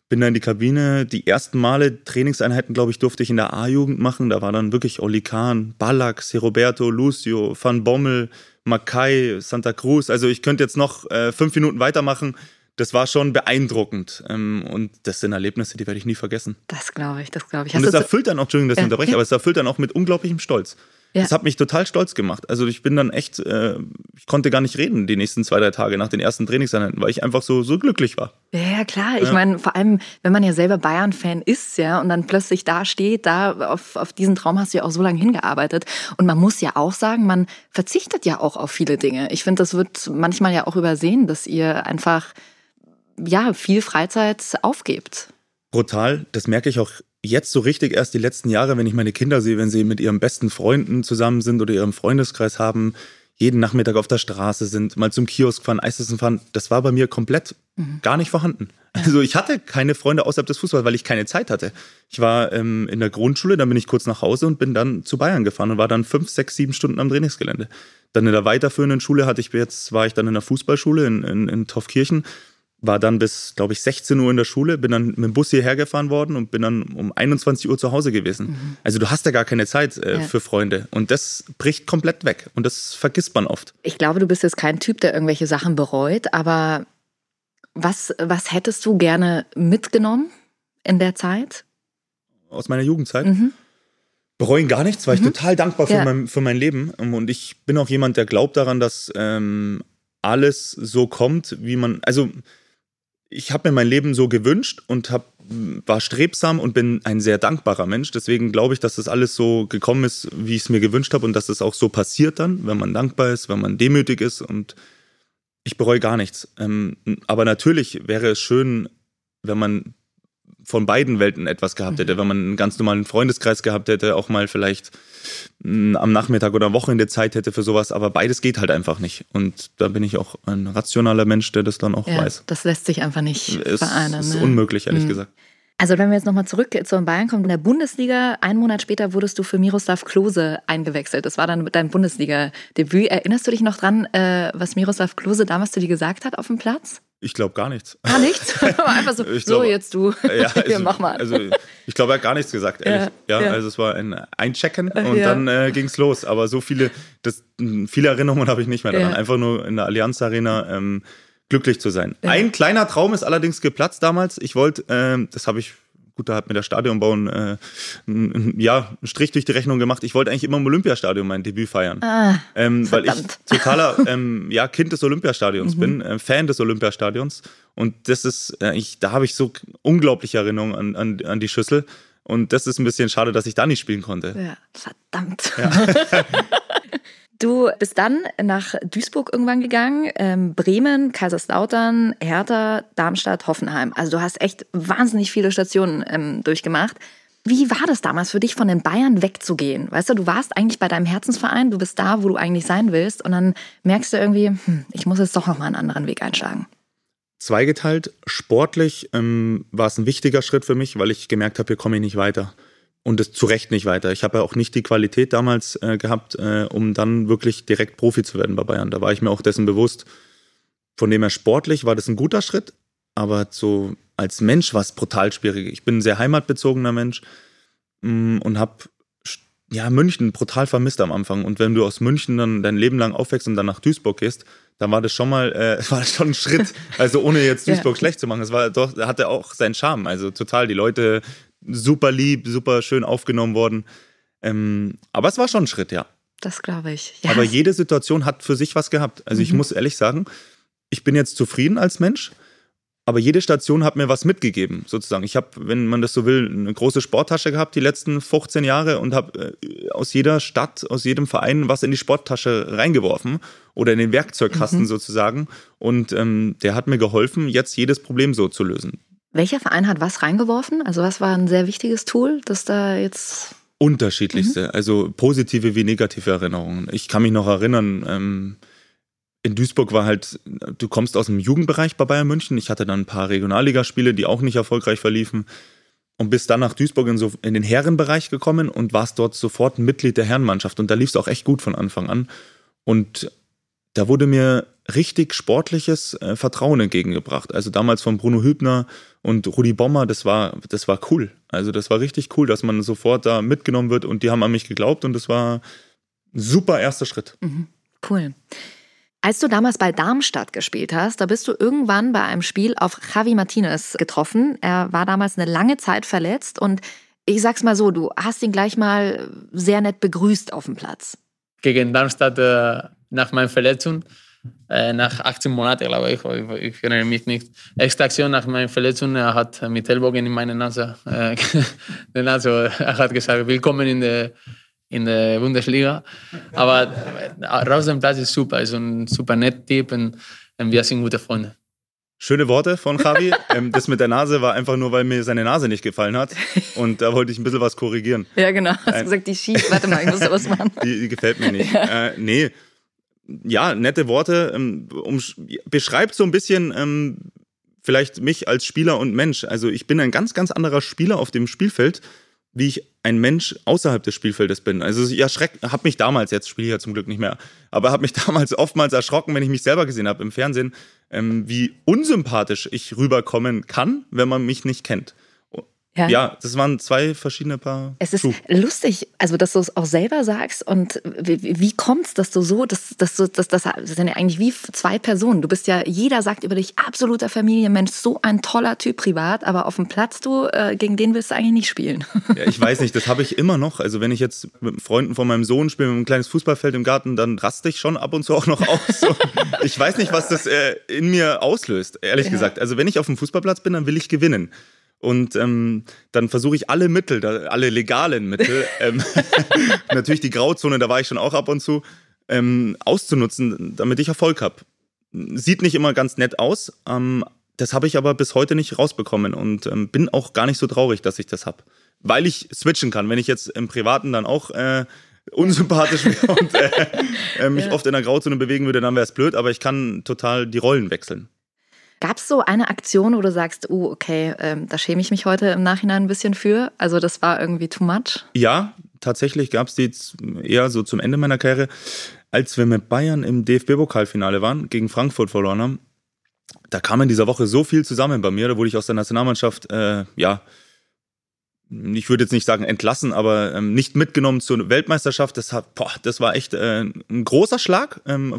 Bin dann in die Kabine. Die ersten Male Trainingseinheiten, glaube ich, durfte ich in der A-Jugend machen. Da war dann wirklich Oli Kahn, Ballack, Roberto, Lucio, Van Bommel, Mackay, Santa Cruz. Also ich könnte jetzt noch äh, fünf Minuten weitermachen. Das war schon beeindruckend. Ähm, und das sind Erlebnisse, die werde ich nie vergessen. Das glaube ich, das glaube ich. Und Hast es du erfüllt dann auch, Entschuldigung, dass ich Ja, unterbreche, aber es erfüllt dann auch mit unglaublichem Stolz. Ja. Das hat mich total stolz gemacht. Also ich bin dann echt, äh, ich konnte gar nicht reden die nächsten zwei, drei Tage nach den ersten Trainingseinheiten, weil ich einfach so, so glücklich war. Ja, ja, klar. Ich Ja. meine, vor allem, wenn man ja selber Bayern-Fan ist, ja, und dann plötzlich da steht, da auf, auf diesen Traum hast du ja auch so lange hingearbeitet. Und man muss ja auch sagen, man verzichtet ja auch auf viele Dinge. Ich finde, das wird manchmal ja auch übersehen, dass ihr einfach, ja, viel Freizeit aufgebt. Brutal, das merke ich auch jetzt so richtig erst die letzten Jahre, wenn ich meine Kinder sehe, wenn sie mit ihren besten Freunden zusammen sind oder ihrem Freundeskreis haben, jeden Nachmittag auf der Straße sind, mal zum Kiosk fahren, Eisessen fahren, das war bei mir komplett gar nicht vorhanden. Also ich hatte keine Freunde außerhalb des Fußballs, weil ich keine Zeit hatte. Ich war ähm, in der Grundschule, dann bin ich kurz nach Hause und bin dann zu Bayern gefahren und war dann fünf, sechs, sieben Stunden am Trainingsgelände. Dann in der weiterführenden Schule hatte ich jetzt, war ich dann in der Fußballschule in, in, in Toffkirchen, war dann bis, glaube ich, 16 Uhr in der Schule, bin dann mit dem Bus hierher gefahren worden und bin dann um 21 Uhr zu Hause gewesen. Also du hast ja gar keine Zeit äh, Ja. für Freunde und das bricht komplett weg und das vergisst man oft. Ich glaube, du bist jetzt kein Typ, der irgendwelche Sachen bereut, aber was, was hättest du gerne mitgenommen in der Zeit? Aus meiner Jugendzeit. Mhm. bereuen gar nichts, war ich total dankbar für, Ja. mein, für mein Leben. Ähm, Und ich bin auch jemand, der glaubt daran, dass ähm, alles so kommt, wie man. Also, ich habe mir mein Leben so gewünscht und hab, war strebsam und bin ein sehr dankbarer Mensch. Deswegen glaube ich, dass das alles so gekommen ist, wie ich es mir gewünscht habe und dass es auch so passiert dann, wenn man dankbar ist, wenn man demütig ist. Und ich bereue gar nichts. Ähm, aber natürlich wäre es schön, wenn man von beiden Welten etwas gehabt hätte, wenn man einen ganz normalen Freundeskreis gehabt hätte, auch mal vielleicht mh, am Nachmittag oder am Wochenende Zeit hätte für sowas, aber beides geht halt einfach nicht. Und da bin ich auch ein rationaler Mensch, der das dann auch Ja, weiß. das lässt sich einfach nicht Es vereinen. ist ne? unmöglich, ehrlich Mhm. gesagt. Also wenn wir jetzt nochmal zurück zu Bayern kommen, in der Bundesliga, einen Monat später wurdest du für Miroslav Klose eingewechselt. Das war dann dein Bundesliga-Debüt. Erinnerst du dich noch dran, äh, was Miroslav Klose damals zu dir gesagt hat auf dem Platz? Ich glaube gar nichts. Gar nichts. Einfach so, Ich so jetzt du. Ja, Hier, also, mach mal. Also, ich glaube, er hat gar nichts gesagt, ehrlich. Ja, Ja, ja. also es war ein Einchecken und Ja. dann äh, ging es los. Aber so viele, das, viele Erinnerungen habe ich nicht mehr daran. Einfach nur in der Allianz Arena ähm, glücklich zu sein. Ein kleiner Traum ist allerdings geplatzt damals. Ich wollte, ähm, das habe ich, gut, da hat mir der Stadionbau ein, äh, ein, ja, einen Strich durch die Rechnung gemacht. Ich wollte eigentlich immer im Olympiastadion mein Debüt feiern. Ah, Ähm, weil ich totaler ähm, ja, Kind des Olympiastadions Mhm. bin, äh, Fan des Olympiastadions. Und das ist, äh, ich, da habe ich so unglaubliche Erinnerungen an, an, an die Schüssel. Und das ist ein bisschen schade, dass ich da nicht spielen konnte. ja, verdammt. Du bist dann nach Duisburg irgendwann gegangen, ähm, Bremen, Kaiserslautern, Hertha, Darmstadt, Hoffenheim. Also du hast echt wahnsinnig viele Stationen ähm, durchgemacht. Wie war das damals für dich, von den Bayern wegzugehen? Weißt du, du warst eigentlich bei deinem Herzensverein, du bist da, wo du eigentlich sein willst, und dann merkst du irgendwie, hm, ich muss jetzt doch noch mal einen anderen Weg einschlagen. Zweigeteilt, sportlich ähm, war es ein wichtiger Schritt für mich, weil ich gemerkt habe, hier komme ich nicht weiter. Und es zu Recht nicht weiter. Ich habe ja auch nicht die Qualität damals äh, gehabt, äh, um dann wirklich direkt Profi zu werden bei Bayern. Da war ich mir auch dessen bewusst. Von dem her sportlich war das ein guter Schritt, aber so als Mensch war es brutal schwierig. Ich bin ein sehr heimatbezogener Mensch mm, und habe ja, München brutal vermisst am Anfang. Und wenn du aus München dann dein Leben lang aufwächst und dann nach Duisburg gehst, dann war das schon mal, äh, war das schon ein Schritt. Also ohne jetzt Ja. Duisburg schlecht zu machen. Es war doch, hatte auch seinen Charme. Also total, die Leute super lieb, super schön aufgenommen worden. Ähm, aber es war schon ein Schritt, ja. Das glaube ich. Ja, Aber jede Situation hat für sich was gehabt. Also ich muss ehrlich sagen, ich bin jetzt zufrieden als Mensch, aber jede Station hat mir was mitgegeben, sozusagen. Ich habe, wenn man das so will, eine große Sporttasche gehabt die letzten 15 Jahre und habe äh, aus jeder Stadt, aus jedem Verein was in die Sporttasche reingeworfen oder in den Werkzeugkasten sozusagen. Und ähm, der hat mir geholfen, jetzt jedes Problem so zu lösen. Welcher Verein hat was reingeworfen? Also was war ein sehr wichtiges Tool, das da jetzt... Unterschiedlichste, also positive wie negative Erinnerungen. Ich kann mich noch erinnern, ähm, in Duisburg war halt, du kommst aus dem Jugendbereich bei Bayern München. Ich hatte dann ein paar Regionalligaspiele, die auch nicht erfolgreich verliefen. Und bist dann nach Duisburg in, so, in den Herrenbereich gekommen und warst dort sofort Mitglied der Herrenmannschaft. Und da lief es auch echt gut von Anfang an. Und da wurde mir richtig sportliches äh, Vertrauen entgegengebracht. Also damals von Bruno Hübner und Rudi Bommer, das war, das war cool. Also das war richtig cool, dass man sofort da mitgenommen wird und die haben an mich geglaubt und das war ein super erster Schritt. Mhm. Cool. Als du damals bei Darmstadt gespielt hast, da bist du irgendwann bei einem Spiel auf Javi Martinez getroffen. Er war damals eine lange Zeit verletzt und ich sag's mal so, du hast ihn gleich mal sehr nett begrüßt auf dem Platz. Gegen Darmstadt äh, nach meiner Verletzung, äh, nach 18 Monaten, glaube ich, ich, ich erinnere mich nicht. Erste Aktion nach meiner Verletzung, er hat mit Ellbogen in meine Nase, äh, also er hat gesagt, willkommen in der in der Bundesliga. Aber raus dem Platz ist super, ist ein super netter Typ und wir sind gute Freunde. Schöne Worte von Javi. ähm, das mit der Nase war einfach nur, weil mir seine Nase nicht gefallen hat. Und da wollte ich ein bisschen was korrigieren. Ja, genau. Hast du gesagt, die schief. Warte mal, ich muss da was machen. Die, die gefällt mir nicht. Ja. Äh, nee. Ja, nette Worte. Ähm, um, beschreibt so ein bisschen ähm, vielleicht mich als Spieler und Mensch. Also ich bin ein ganz, ganz anderer Spieler auf dem Spielfeld wie ich ein Mensch außerhalb des Spielfeldes bin. Also ich habe mich damals, jetzt spiele ich ja zum Glück nicht mehr, aber habe mich damals oftmals erschrocken, wenn ich mich selber gesehen habe im Fernsehen, ähm, wie unsympathisch ich rüberkommen kann, wenn man mich nicht kennt. Ja. ja, das waren zwei verschiedene Paar. Es ist Schuh. lustig, also dass du es auch selber sagst und wie, wie kommt es, dass du so, dass, dass du, dass, das sind ja eigentlich wie zwei Personen. Du bist ja, jeder sagt über dich absoluter Familienmensch, so ein toller Typ privat, aber auf dem Platz, du, äh, gegen den willst du eigentlich nicht spielen. Ja, ich weiß nicht, das habe ich immer noch. Also wenn ich jetzt mit Freunden von meinem Sohn spiele, mit einem kleines Fußballfeld im Garten, dann raste ich schon ab und zu auch noch aus. Ich weiß nicht, was das äh, in mir auslöst, ehrlich ja. gesagt. Also wenn ich auf dem Fußballplatz bin, dann will ich gewinnen. Und ähm, dann versuche ich alle Mittel, alle legalen Mittel, ähm, natürlich die Grauzone, da war ich schon auch ab und zu, ähm, auszunutzen, damit ich Erfolg habe. Sieht nicht immer ganz nett aus, ähm, das habe ich aber bis heute nicht rausbekommen und ähm, bin auch gar nicht so traurig, dass ich das habe. Weil ich switchen kann. Wenn ich jetzt im Privaten dann auch äh, unsympathisch wäre und äh, äh, mich ja. oft in der Grauzone bewegen würde, dann wäre es blöd, aber ich kann total die Rollen wechseln. Gab es so eine Aktion, wo du sagst, oh, okay, ähm, da schäme ich mich heute im Nachhinein ein bisschen für? Also das war irgendwie too much? Ja, tatsächlich gab es die eher so zum Ende meiner Karriere. Als wir mit Bayern im DFB-Pokalfinale waren, gegen Frankfurt verloren haben, da kam in dieser Woche so viel zusammen bei mir, da wurde ich aus der Nationalmannschaft, äh, ja, ich würde jetzt nicht sagen entlassen, aber ähm, nicht mitgenommen zur Weltmeisterschaft. Das, hat, boah, das war echt äh, ein großer Schlag, ähm,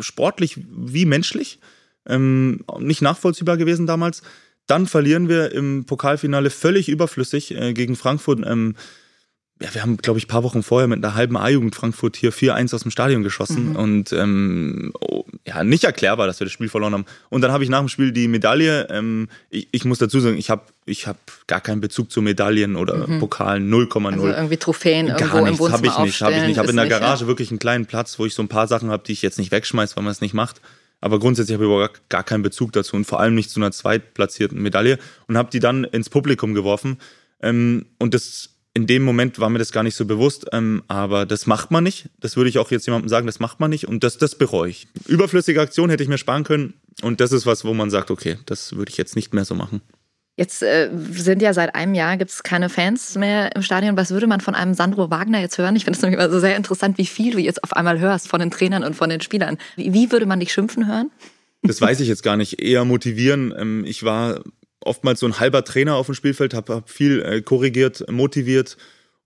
sportlich wie menschlich ähm, nicht nachvollziehbar gewesen damals. Dann verlieren wir im Pokalfinale völlig überflüssig äh, gegen Frankfurt. Ähm, ja, wir haben, glaube ich, ein paar Wochen vorher mit einer halben A-Jugend Frankfurt hier 4-1 aus dem Stadion geschossen. Mhm. Und ähm, oh, ja, nicht erklärbar, dass wir das Spiel verloren haben. Und dann habe ich nach dem Spiel die Medaille. Ähm, ich, ich, muss dazu sagen, ich habe ich hab gar keinen Bezug zu Medaillen oder mhm. Pokalen, 0,0. Also irgendwie Trophäen gar irgendwo nichts, im Wohnzimmer habe ich nicht. Hab ich nicht. Ich habe in der Garage ja? wirklich einen kleinen Platz, wo ich so ein paar Sachen habe, die ich jetzt nicht wegschmeiße, weil man es nicht macht. Aber grundsätzlich habe ich überhaupt gar keinen Bezug dazu und vor allem nicht zu einer zweitplatzierten Medaille und habe die dann ins Publikum geworfen. Ähm, und das in dem Moment war mir das gar nicht so bewusst, ähm, aber das macht man nicht. Das würde ich auch jetzt jemandem sagen, das macht man nicht und das, das bereue ich. Überflüssige Aktion hätte ich mir sparen können und das ist was, wo man sagt, okay, das würde ich jetzt nicht mehr so machen. Jetzt äh, sind ja seit einem Jahr gibt es keine Fans mehr im Stadion. Was würde man von einem Sandro Wagner jetzt hören? Ich finde es nämlich immer so sehr interessant, wie viel du jetzt auf einmal hörst von den Trainern und von den Spielern. Wie, wie würde man dich schimpfen hören? Das weiß ich jetzt gar nicht. Eher motivieren. Ähm, ich war oftmals so ein halber Trainer auf dem Spielfeld, habe hab viel äh, korrigiert, motiviert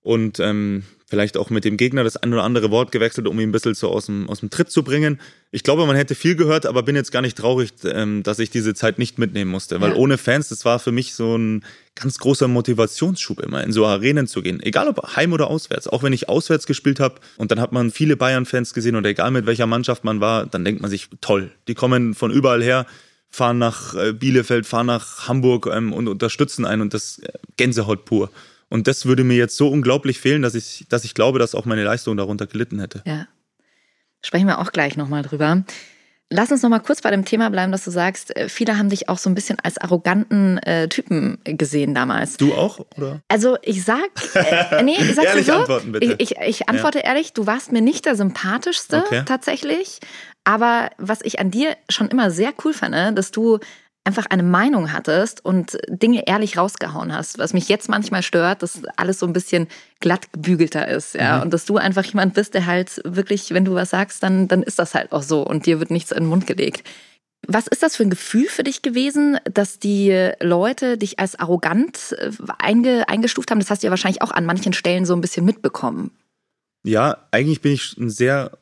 und ähm, vielleicht auch mit dem Gegner das ein oder andere Wort gewechselt, um ihn ein bisschen so aus dem, aus dem Tritt zu bringen. Ich glaube, man hätte viel gehört, aber bin jetzt gar nicht traurig, ähm, dass ich diese Zeit nicht mitnehmen musste. Weil ja. ohne Fans, das war für mich so ein ganz großer Motivationsschub immer, in so Arenen zu gehen. Egal ob heim oder auswärts. Auch wenn ich auswärts gespielt habe und dann hat man viele Bayern-Fans gesehen und egal mit welcher Mannschaft man war, dann denkt man sich, toll, die kommen von überall her fahren nach äh, Bielefeld, fahren nach Hamburg ähm, und unterstützen einen und das äh, Gänsehaut pur. Und das würde mir jetzt so unglaublich fehlen, dass ich, dass ich glaube, dass auch meine Leistung darunter gelitten hätte. Ja. Sprechen wir auch gleich nochmal drüber. Lass uns nochmal kurz bei dem Thema bleiben, dass du sagst, äh, viele haben dich auch so ein bisschen als arroganten äh, Typen gesehen damals. Du auch, oder? Also ich sag, äh, nee, ich sag's Ehrlich so, antworten, bitte. Ich, ich, ich antworte ehrlich, du warst mir nicht der sympathischste Okay. tatsächlich. Aber was ich an dir schon immer sehr cool fand, dass du einfach eine Meinung hattest und Dinge ehrlich rausgehauen hast. Was mich jetzt manchmal stört, dass alles so ein bisschen glatt gebügelter ist, ja. Mhm. Und dass du einfach jemand bist, der halt wirklich, wenn du was sagst, dann, dann ist das halt auch so und dir wird nichts in den Mund gelegt. Was ist das für ein Gefühl für dich gewesen, dass die Leute dich als arrogant äh, einge, eingestuft haben? Das hast du ja wahrscheinlich auch an manchen Stellen so ein bisschen mitbekommen. Ja, eigentlich bin ich ein sehr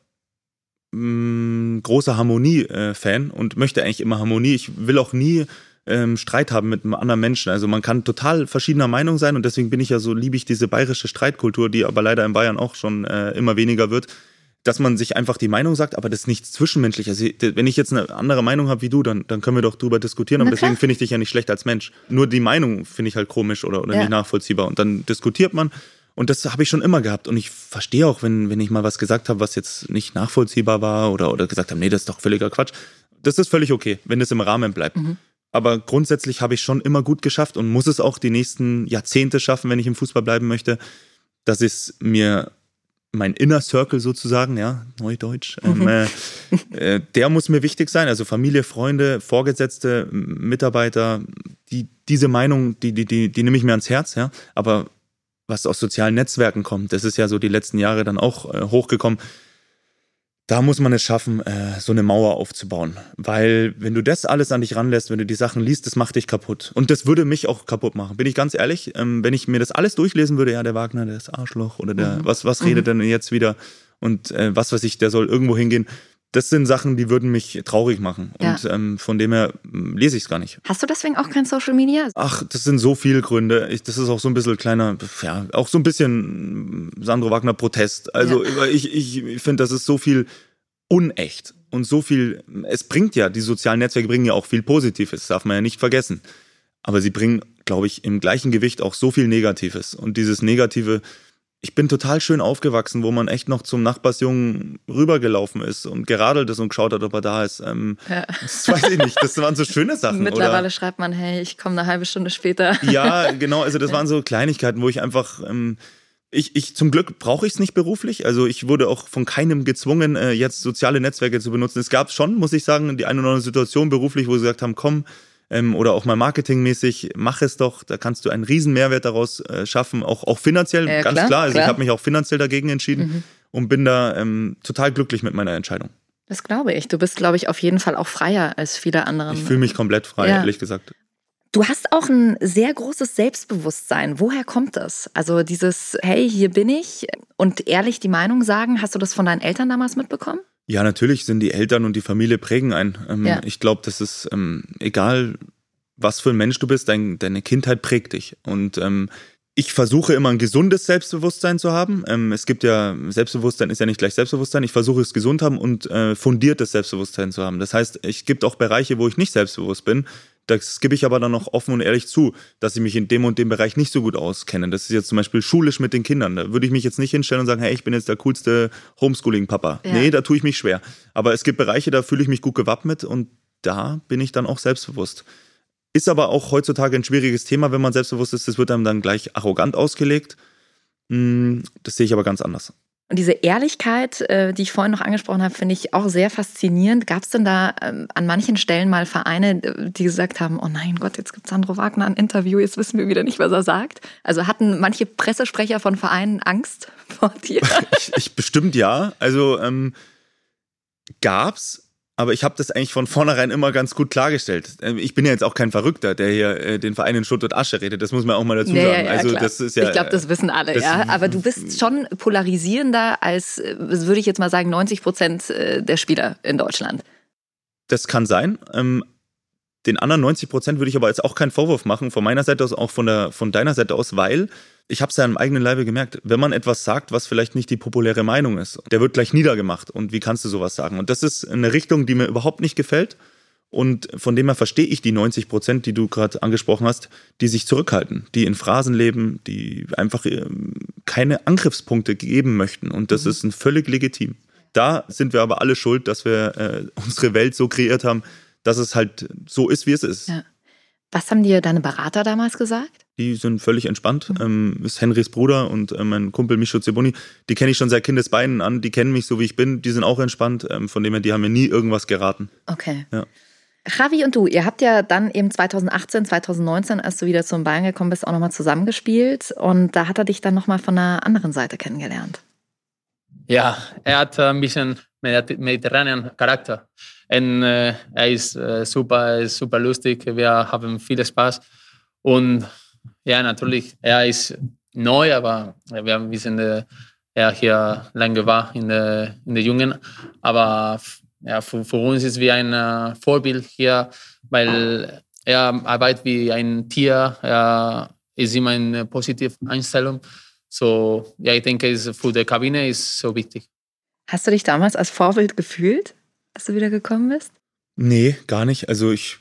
mh, großer Harmonie-Fan und möchte eigentlich immer Harmonie. Ich will auch nie ähm, Streit haben mit einem anderen Menschen. Also man kann total verschiedener Meinung sein und deswegen bin ich ja so, liebe ich diese bayerische Streitkultur, die aber leider in Bayern auch schon äh, immer weniger wird, dass man sich einfach die Meinung sagt, aber das ist nichts zwischenmenschlich. Also wenn ich jetzt eine andere Meinung habe wie du, dann, dann können wir doch drüber diskutieren, aber klar. deswegen finde ich dich ja nicht schlecht als Mensch. Nur die Meinung finde ich halt komisch oder, oder Ja. nicht nachvollziehbar und dann diskutiert man und das habe ich schon immer gehabt. Und ich verstehe auch, wenn, wenn ich mal was gesagt habe, was jetzt nicht nachvollziehbar war oder, oder gesagt habe, nee, das ist doch völliger Quatsch. Das ist völlig okay, wenn das im Rahmen bleibt. Aber grundsätzlich habe ich schon immer gut geschafft und muss es auch die nächsten Jahrzehnte schaffen, wenn ich im Fußball bleiben möchte, dass es mir mein Inner Circle sozusagen, ja, Neudeutsch, ähm, äh, äh, der muss mir wichtig sein. Also Familie, Freunde, Vorgesetzte, Mitarbeiter, die, diese Meinung, die, die, die, die nehme ich mir ans Herz, ja. Aber was aus sozialen Netzwerken kommt, das ist ja so die letzten Jahre dann auch äh, hochgekommen. Da muss man es schaffen, äh, so eine Mauer aufzubauen. Weil, wenn du das alles an dich ranlässt, wenn du die Sachen liest, das macht dich kaputt. Und das würde mich auch kaputt machen. Bin ich ganz ehrlich, ähm, wenn ich mir das alles durchlesen würde, ja, der Wagner, der ist Arschloch oder der, was, was redet denn jetzt wieder und äh, was weiß ich, der soll irgendwo hingehen. Das sind Sachen, die würden mich traurig machen. Ja. Und ähm, von dem her ähm, lese ich es gar nicht. Hast du deswegen auch kein Social Media? Ach, das sind so viele Gründe. Ich, das ist auch so ein bisschen kleiner, ja, auch so ein bisschen mm, Sandro Wagner Protest. Also ich, ich, ich finde, das ist so viel unecht und so viel, es bringt ja, die sozialen Netzwerke bringen ja auch viel Positives, das darf man ja nicht vergessen. Aber sie bringen, glaube ich, im gleichen Gewicht auch so viel Negatives. Und dieses Negative, ich bin total schön aufgewachsen, wo man echt noch zum Nachbarsjungen rübergelaufen ist und geradelt ist und geschaut hat, ob er da ist. Ähm, Ja. Das weiß ich nicht. Das waren so schöne Sachen. Mittlerweile oder? schreibt man, hey, ich komme eine halbe Stunde später. Ja, genau. Also das waren so Kleinigkeiten, wo ich einfach, ähm, ich, ich zum Glück brauche ich es nicht beruflich. Also ich wurde auch von keinem gezwungen, äh, jetzt soziale Netzwerke zu benutzen. Es gab schon, muss ich sagen, die eine oder andere Situation beruflich, wo sie gesagt haben, komm, ähm, oder auch mal marketingmäßig, mach es doch, da kannst du einen riesen Mehrwert daraus äh, schaffen, auch, auch finanziell, Ja, ganz klar, klar. Also klar. ich habe mich auch finanziell dagegen entschieden und bin da ähm, total glücklich mit meiner Entscheidung. Das glaube ich. Du bist, glaube ich, auf jeden Fall auch freier als viele andere. Ich fühle mich komplett frei, Ja. ehrlich gesagt. Du hast auch ein sehr großes Selbstbewusstsein. Woher kommt das? Also dieses, hey, hier bin ich und ehrlich die Meinung sagen, hast du das von deinen Eltern damals mitbekommen? Ja, natürlich sind die Eltern und die Familie prägen ein. Ähm, Ja. Ich glaube, das ist ähm, egal, was für ein Mensch du bist, dein, deine Kindheit prägt dich. Und ähm, ich versuche immer ein gesundes Selbstbewusstsein zu haben. Ähm, es gibt ja, Selbstbewusstsein ist ja nicht gleich Selbstbewusstsein. Ich versuche es gesund haben und äh, fundiertes Selbstbewusstsein zu haben. Das heißt, es gibt auch Bereiche, wo ich nicht selbstbewusst bin. Das gebe ich aber dann auch offen und ehrlich zu, dass ich mich in dem und dem Bereich nicht so gut auskenne. Das ist jetzt zum Beispiel schulisch mit den Kindern. Da würde ich mich jetzt nicht hinstellen und sagen, hey, ich bin jetzt der coolste Homeschooling-Papa. Ja. Nee, da tue ich mich schwer. Aber es gibt Bereiche, da fühle ich mich gut gewappnet und da bin ich dann auch selbstbewusst. Ist aber auch heutzutage ein schwieriges Thema, wenn man selbstbewusst ist. Das wird einem dann gleich arrogant ausgelegt. Hm, Das sehe ich aber ganz anders. Und diese Ehrlichkeit, äh, die ich vorhin noch angesprochen habe, finde ich auch sehr faszinierend. Gab es denn da ähm, an manchen Stellen mal Vereine, äh, die gesagt haben, oh nein Gott, jetzt gibt Sandro Wagner ein Interview, jetzt wissen wir wieder nicht, was er sagt? Also hatten manche Pressesprecher von Vereinen Angst vor dir? Ich, ich bestimmt ja. Also ähm, gab's, aber ich habe das eigentlich von vornherein immer ganz gut klargestellt. Ähm, Ich bin ja jetzt auch kein Verrückter, der hier äh, den Verein in Schutt und Asche redet. Das muss man auch mal dazu Ja, sagen. ja, also klar. das ist ja. ich glaube, das wissen alle, das- ja. Aber du bist schon polarisierender als, äh, würde ich jetzt mal sagen, 90 Prozent äh, der Spieler in Deutschland. Das kann sein. Ähm, den anderen 90 Prozent würde ich aber jetzt auch keinen Vorwurf machen, von meiner Seite aus, auch von, der, von deiner Seite aus, weil ich habe es ja im eigenen Leibe gemerkt, wenn man etwas sagt, was vielleicht nicht die populäre Meinung ist, der wird gleich niedergemacht. Und wie kannst du sowas sagen? Und das ist eine Richtung, die mir überhaupt nicht gefällt. Und von dem her verstehe ich die 90 Prozent, die du gerade angesprochen hast, die sich zurückhalten, die in Phrasen leben, die einfach ähm, keine Angriffspunkte geben möchten. Und das ist ein völlig legitim. Da sind wir aber alle schuld, dass wir äh, unsere Welt so kreiert haben, dass es halt so ist, wie es ist. Ja. Was haben dir deine Berater damals gesagt? Die sind völlig entspannt. Ähm, ist Henrys Bruder und äh, mein Kumpel Micho Zeboni. Die kenne ich schon seit Kindesbeinen an. Die kennen mich so, wie ich bin. Die sind auch entspannt. Ähm, von dem her, die haben mir nie irgendwas geraten. Okay. Ja. Javi und du, ihr habt ja dann eben 2018, 2019, als du wieder zum Bayern gekommen bist, auch nochmal zusammengespielt. Und da hat er dich dann nochmal von einer anderen Seite kennengelernt. Ja, er hat ein bisschen mediter- mediterranean Charakter. Und äh, er ist äh, super, er ist super lustig. Wir haben viel Spaß. Und ja, natürlich, er ist neu, aber wir wissen, äh, er hier lange war in der, in der Jungen. Aber ja, für, für uns ist wie ein äh, Vorbild hier, weil er arbeitet wie ein Tier. Er ist immer eine positive Einstellung. So, ja, ich denke, für die Kabine ist so wichtig. Hast du dich damals als Vorbild gefühlt, als du wieder gekommen bist? Nee, gar nicht. Also ich,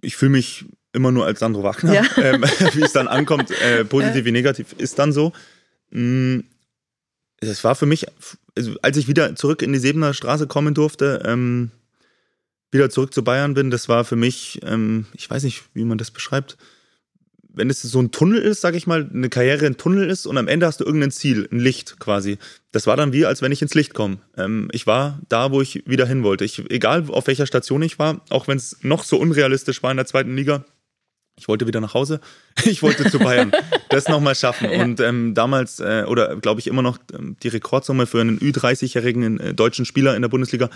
ich fühle mich immer nur als Sandro Wagner. Ja. Ähm, wie es dann ankommt, äh, positiv wie negativ, ist dann so. Mm, Es war für mich, also als ich wieder zurück in die Sebener Straße kommen durfte, ähm, wieder zurück zu Bayern bin, das war für mich, ähm, ich weiß nicht, wie man das beschreibt, wenn es so ein Tunnel ist, sag ich mal, eine Karriere ein Tunnel ist und am Ende hast du irgendein Ziel, ein Licht quasi. Das war dann wie, als wenn ich ins Licht komme. Ähm, ich war da, wo ich wieder hin wollte. Ich, egal auf welcher Station ich war, auch wenn es noch so unrealistisch war in der zweiten Liga, ich wollte wieder nach Hause. Ich wollte zu Bayern. Das nochmal schaffen. Ja. Und ähm, damals, äh, oder glaube ich immer noch, ähm, die Rekordsumme für einen Ü30-jährigen äh, deutschen Spieler in der Bundesliga.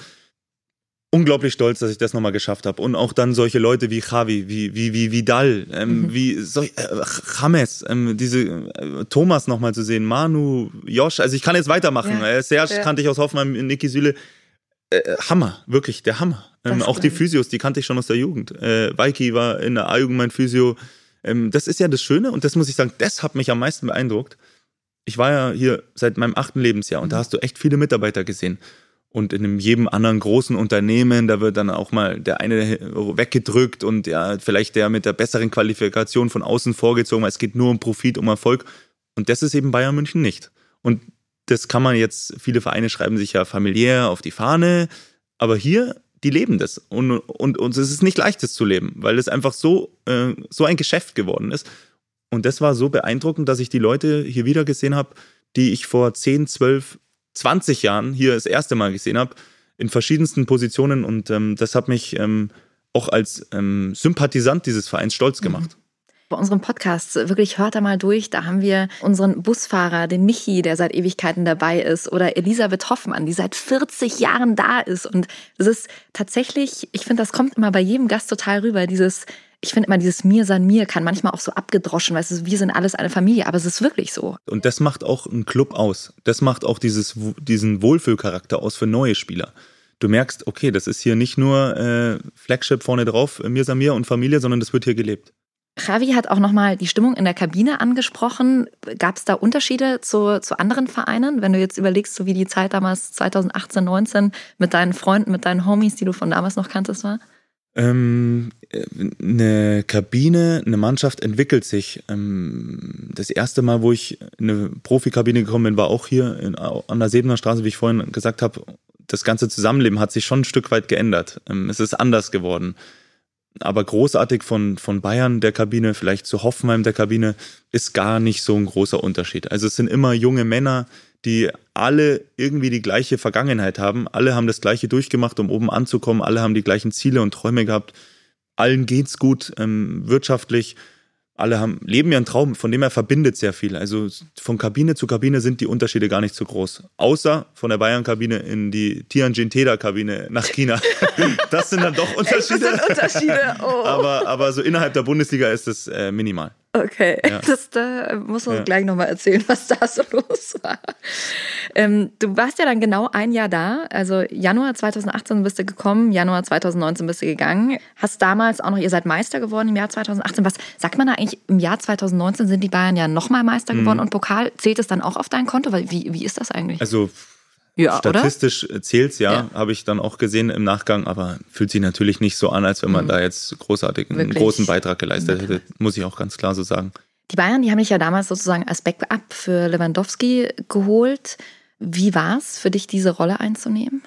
Unglaublich stolz, dass ich das nochmal geschafft habe. Und auch dann solche Leute wie Javi, wie, wie, wie Vidal, ähm, wie solch, äh, James, ähm, diese äh, Thomas nochmal zu sehen, Manu, Josh. Also ich kann jetzt weitermachen. Ja. Äh, Serge Ja. kannte ich aus Hoffenheim, Niki Süle. Äh, Hammer, wirklich, der Hammer. Ähm, auch die. Physios, die kannte ich schon aus der Jugend. Äh, Weiki war in der A-Jugend mein Physio. Ähm, das ist ja das Schöne und das muss ich sagen, das hat mich am meisten beeindruckt. Ich war ja hier seit meinem achten Lebensjahr und da hast du echt viele Mitarbeiter gesehen. Und in jedem anderen großen Unternehmen, da wird dann auch mal der eine weggedrückt und ja, vielleicht der mit der besseren Qualifikation von außen vorgezogen, weil es geht nur um Profit, um Erfolg. Und das ist eben Bayern München nicht. Und das kann man jetzt, viele Vereine schreiben sich ja familiär auf die Fahne, aber hier, die leben das. Und, und, und es ist nicht leicht, das zu leben, weil es einfach so, äh, so ein Geschäft geworden ist. Und das war so beeindruckend, dass ich die Leute hier wieder gesehen habe, die ich vor 10, 12, 20 Jahren hier das erste Mal gesehen habe, in verschiedensten Positionen. Und ähm, das hat mich ähm, auch als ähm, Sympathisant dieses Vereins stolz gemacht. Bei unserem Podcast, wirklich hört da mal durch, da haben wir unseren Busfahrer, den Michi, der seit Ewigkeiten dabei ist, oder Elisabeth Hoffmann, die seit 40 Jahren da ist. Und es ist tatsächlich, ich finde, das kommt immer bei jedem Gast total rüber, dieses, ich finde immer dieses Mir sein Mir kann manchmal auch so abgedroschen, weißt du, wir sind alles eine Familie, aber es ist wirklich so. Und das macht auch einen Club aus. Das macht auch dieses, diesen Wohlfühlcharakter aus für neue Spieler. Du merkst, okay, das ist hier nicht nur äh, Flagship vorne drauf, äh, Mir Samir und Familie, sondern das wird hier gelebt. Javi hat auch nochmal die Stimmung in der Kabine angesprochen. Gab es da Unterschiede zu, zu anderen Vereinen, wenn du jetzt überlegst, so wie die Zeit damals 2018, 19 mit deinen Freunden, mit deinen Homies, die du von damals noch kanntest, war? Ähm, äh, eine Kabine, eine Mannschaft entwickelt sich. Ähm, das erste Mal, wo ich in eine Profikabine gekommen bin, war auch hier in, an der Sebener Straße, wie ich vorhin gesagt habe. Das ganze Zusammenleben hat sich schon ein Stück weit geändert. Ähm, es ist anders geworden. Aber großartig von, von Bayern der Kabine, vielleicht zu Hoffenheim der Kabine, ist gar nicht so ein großer Unterschied. Also es sind immer junge Männer, die alle irgendwie die gleiche Vergangenheit haben. Alle haben das Gleiche durchgemacht, um oben anzukommen. Alle haben die gleichen Ziele und Träume gehabt. Allen geht's gut, ähm, wirtschaftlich. Alle haben, leben ja einen Traum, von dem er verbindet sehr viel. Also von Kabine zu Kabine sind die Unterschiede gar nicht so groß. Außer von der Bayern-Kabine in die Tianjin-Teda-Kabine nach China. das sind dann doch Unterschiede. Unterschiede, oh. aber, aber so innerhalb der Bundesliga ist es äh, minimal. Okay, Ja. das da muss man Ja. gleich nochmal erzählen, was da so los war. Ähm, du warst ja dann genau ein Jahr da, also Januar 2018 bist du gekommen, Januar 2019 bist du gegangen. Hast damals auch noch, ihr seid Meister geworden im Jahr 2018. Was sagt man da eigentlich, im Jahr 2019 sind die Bayern ja nochmal Meister geworden und Pokal, zählt es dann auch auf dein Konto? Weil wie, wie ist das eigentlich? Also Ja? Statistisch zählt's ja, Ja. habe ich dann auch gesehen im Nachgang, aber fühlt sich natürlich nicht so an, als wenn man da jetzt großartig einen Mhm. Wirklich. großen Beitrag geleistet hätte, muss ich auch ganz klar so sagen. Die Bayern, die haben dich ja damals sozusagen als Backup für Lewandowski geholt. Wie war es für dich, diese Rolle einzunehmen?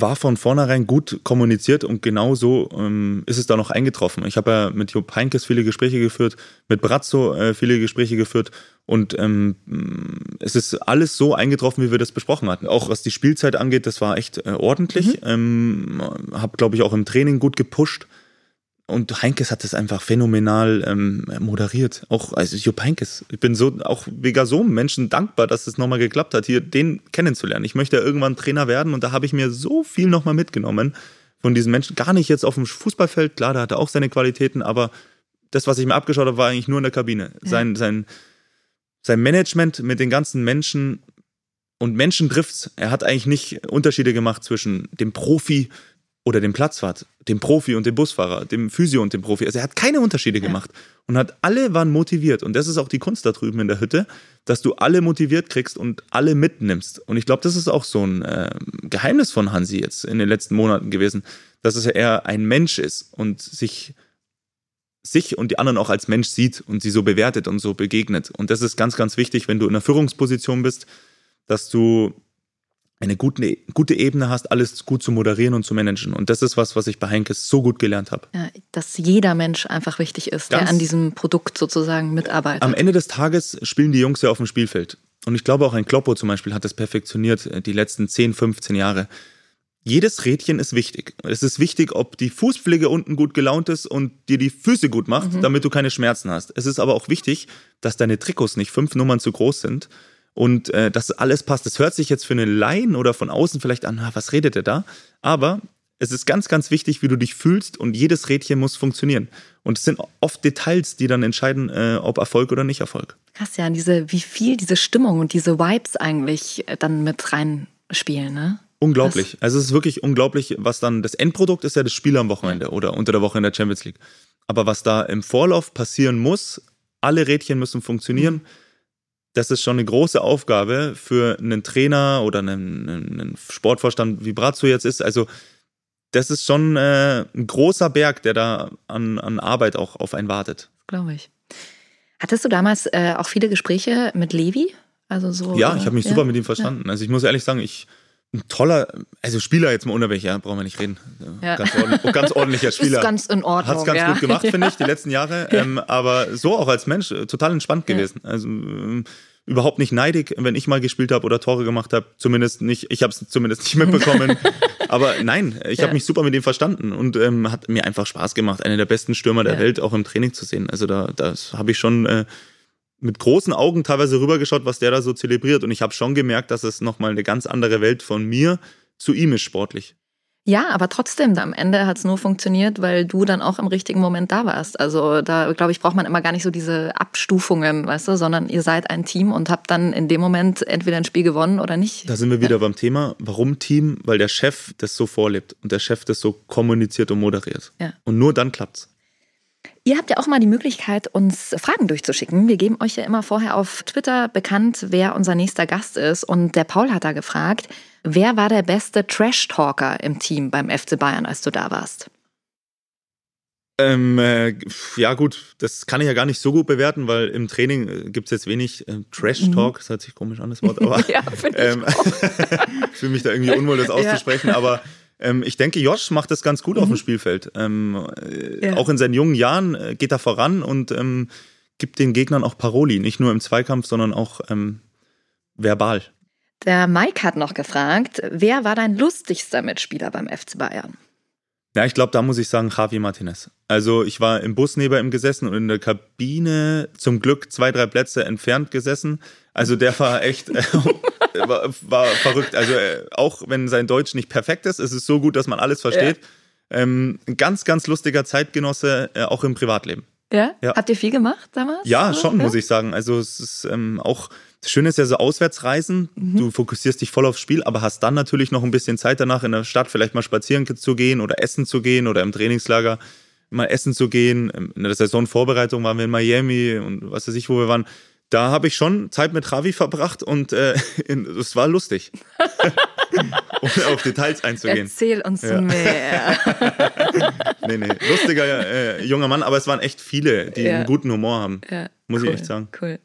War von vornherein gut kommuniziert und genau so ähm, ist es da noch eingetroffen. Ich habe ja mit Jupp Heynckes viele Gespräche geführt, mit Brazzo äh, viele Gespräche geführt und ähm, es ist alles so eingetroffen, wie wir das besprochen hatten. Auch was die Spielzeit angeht, das war echt äh, ordentlich. Ähm, habe, glaube ich, auch im Training gut gepusht. Und Heinkes hat das einfach phänomenal ähm, moderiert. Auch, also Jupp Heinkes. Ich bin so, auch wegen so Menschen dankbar, dass es nochmal geklappt hat, hier den kennenzulernen. Ich möchte ja irgendwann Trainer werden und da habe ich mir so viel nochmal mitgenommen von diesen Menschen. Gar nicht jetzt auf dem Fußballfeld, klar, da hat er auch seine Qualitäten, aber das, was ich mir abgeschaut habe, war eigentlich nur in der Kabine. Sein, sein, sein Management mit den ganzen Menschen und Menschen trifft's. Er hat eigentlich nicht Unterschiede gemacht zwischen dem Profi oder dem Platzwart, dem Profi und dem Busfahrer, dem Physio und dem Profi. Also er hat keine Unterschiede gemacht und hat alle waren motiviert und das ist auch die Kunst da drüben in der Hütte, dass du alle motiviert kriegst und alle mitnimmst. Und ich glaube, das ist auch so ein äh, Geheimnis von Hansi jetzt in den letzten Monaten gewesen, dass es ja eher ein Mensch ist und sich sich und die anderen auch als Mensch sieht und sie so bewertet und so begegnet. Und das ist ganz, ganz wichtig, wenn du in einer Führungsposition bist, dass du eine gute, gute Ebene hast, alles gut zu moderieren und zu managen. Und das ist was, was ich bei Heinkes so gut gelernt habe. Ja, dass jeder Mensch einfach wichtig ist, der Ganz- an diesem Produkt sozusagen mitarbeitet. Am Ende des Tages spielen die Jungs ja auf dem Spielfeld. Und ich glaube auch ein Kloppo zum Beispiel hat das perfektioniert äh, die letzten 10, 15 Jahre. Jedes Rädchen ist wichtig. Es ist wichtig, ob die Fußpflege unten gut gelaunt ist und dir die Füße gut macht, damit du keine Schmerzen hast. Es ist aber auch wichtig, dass deine Trikots nicht fünf Nummern zu groß sind und äh, dass alles passt. Das hört sich jetzt für einen Laien oder von außen vielleicht an, "Ah, was redet er da? Aber es ist ganz, ganz wichtig, wie du dich fühlst und jedes Rädchen muss funktionieren. Und es sind oft Details, die dann entscheiden, äh, ob Erfolg oder nicht Erfolg. Krass, ja, diese, wie viel diese Stimmung und diese Vibes eigentlich äh, dann mit reinspielen, ne? Unglaublich. Also es ist wirklich unglaublich, was dann das Endprodukt ist ja das Spiel am Wochenende oder unter der Woche in der Champions League. Aber was da im Vorlauf passieren muss, alle Rädchen müssen funktionieren. Das ist schon eine große Aufgabe für einen Trainer oder einen, einen Sportvorstand, wie Brazzo jetzt ist. Also das ist schon äh, ein großer Berg, der da an, an Arbeit auch auf einen wartet. Glaube ich. Hattest du damals äh, auch viele Gespräche mit Levi? Also so, Ja, ich habe mich ja? super mit ihm verstanden. Also ich muss ehrlich sagen, ich ein toller, also Spieler jetzt mal unabhängig, ja, brauchen wir nicht reden. Ja. Ganz, ordentlich, ganz ordentlicher Spieler. Ist ganz in Ordnung. Hat es ganz ja. gut gemacht, finde ich, die letzten Jahre. Ähm, aber so auch als Mensch äh, total entspannt gewesen. Also ähm, überhaupt nicht neidig, wenn ich mal gespielt habe oder Tore gemacht habe. Zumindest nicht, ich habe es zumindest nicht mitbekommen. aber nein, ich Ja. habe mich super mit ihm verstanden und ähm, hat mir einfach Spaß gemacht, einer der besten Stürmer der Ja. Welt auch im Training zu sehen. Also da das habe ich schon äh, mit großen Augen teilweise rübergeschaut, was der da so zelebriert. Und ich habe schon gemerkt, dass es nochmal eine ganz andere Welt von mir zu ihm ist sportlich. Ja, aber trotzdem, am Ende hat es nur funktioniert, weil du dann auch im richtigen Moment da warst. Also da, glaube ich, braucht man immer gar nicht so diese Abstufungen, weißt du, sondern ihr seid ein Team und habt dann in dem Moment entweder ein Spiel gewonnen oder nicht. Da sind wir wieder beim Thema, warum Team? Weil der Chef das so vorlebt und der Chef das so kommuniziert und moderiert. Ja. Und nur dann klappt's. Ihr habt ja auch mal die Möglichkeit, uns Fragen durchzuschicken. Wir geben euch ja immer vorher auf Twitter bekannt, wer unser nächster Gast ist. Und der Paul hat da gefragt, wer war der beste Trash-Talker im Team beim FC Bayern, als du da warst? Ähm, äh, ja gut, das kann ich ja gar nicht so gut bewerten, weil im Training äh, gibt's jetzt wenig äh, Trash-Talk. Das hört sich komisch an, das Wort, aber Mhm. Ja, finde ich ähm, ich fühle mich da irgendwie unwohl, das auszusprechen, aber ähm, ich denke, Josh macht das ganz gut auf dem Spielfeld. Ähm, äh, Mhm. Ja. Auch in seinen jungen Jahren äh, geht er voran und ähm, gibt den Gegnern auch Paroli, nicht nur im Zweikampf, sondern auch ähm, verbal. Der Mike hat noch gefragt, wer war dein lustigster Mitspieler beim FC Bayern? Ja, ich glaube, da muss ich sagen, Javi Martinez. Also ich war im Bus neben ihm gesessen und in der Kabine zum Glück zwei, drei Plätze entfernt gesessen. Also der war echt, äh, war, war verrückt. Also äh, auch wenn sein Deutsch nicht perfekt ist, ist es so gut, dass man alles versteht. Ähm, ein ganz, ganz lustiger Zeitgenosse, äh, auch im Privatleben. Ja? Ja. Habt ihr viel gemacht damals? Ja, schon, muss ich sagen. Also es ist ähm, auch, das Schöne ist ja so Auswärtsreisen. Du fokussierst dich voll aufs Spiel, aber hast dann natürlich noch ein bisschen Zeit danach in der Stadt vielleicht mal spazieren zu gehen oder essen zu gehen oder im Trainingslager mal essen zu gehen. In der Saisonvorbereitung waren wir in Miami und was weiß ich, wo wir waren. da habe ich schon Zeit mit Ravi verbracht und äh, es war lustig. um auf Details einzugehen. Erzähl uns mehr. Nee, nee, lustiger äh, junger Mann, aber es waren echt viele, die Ja. einen guten Humor haben. Ja, Muss cool, ich echt sagen. Cool.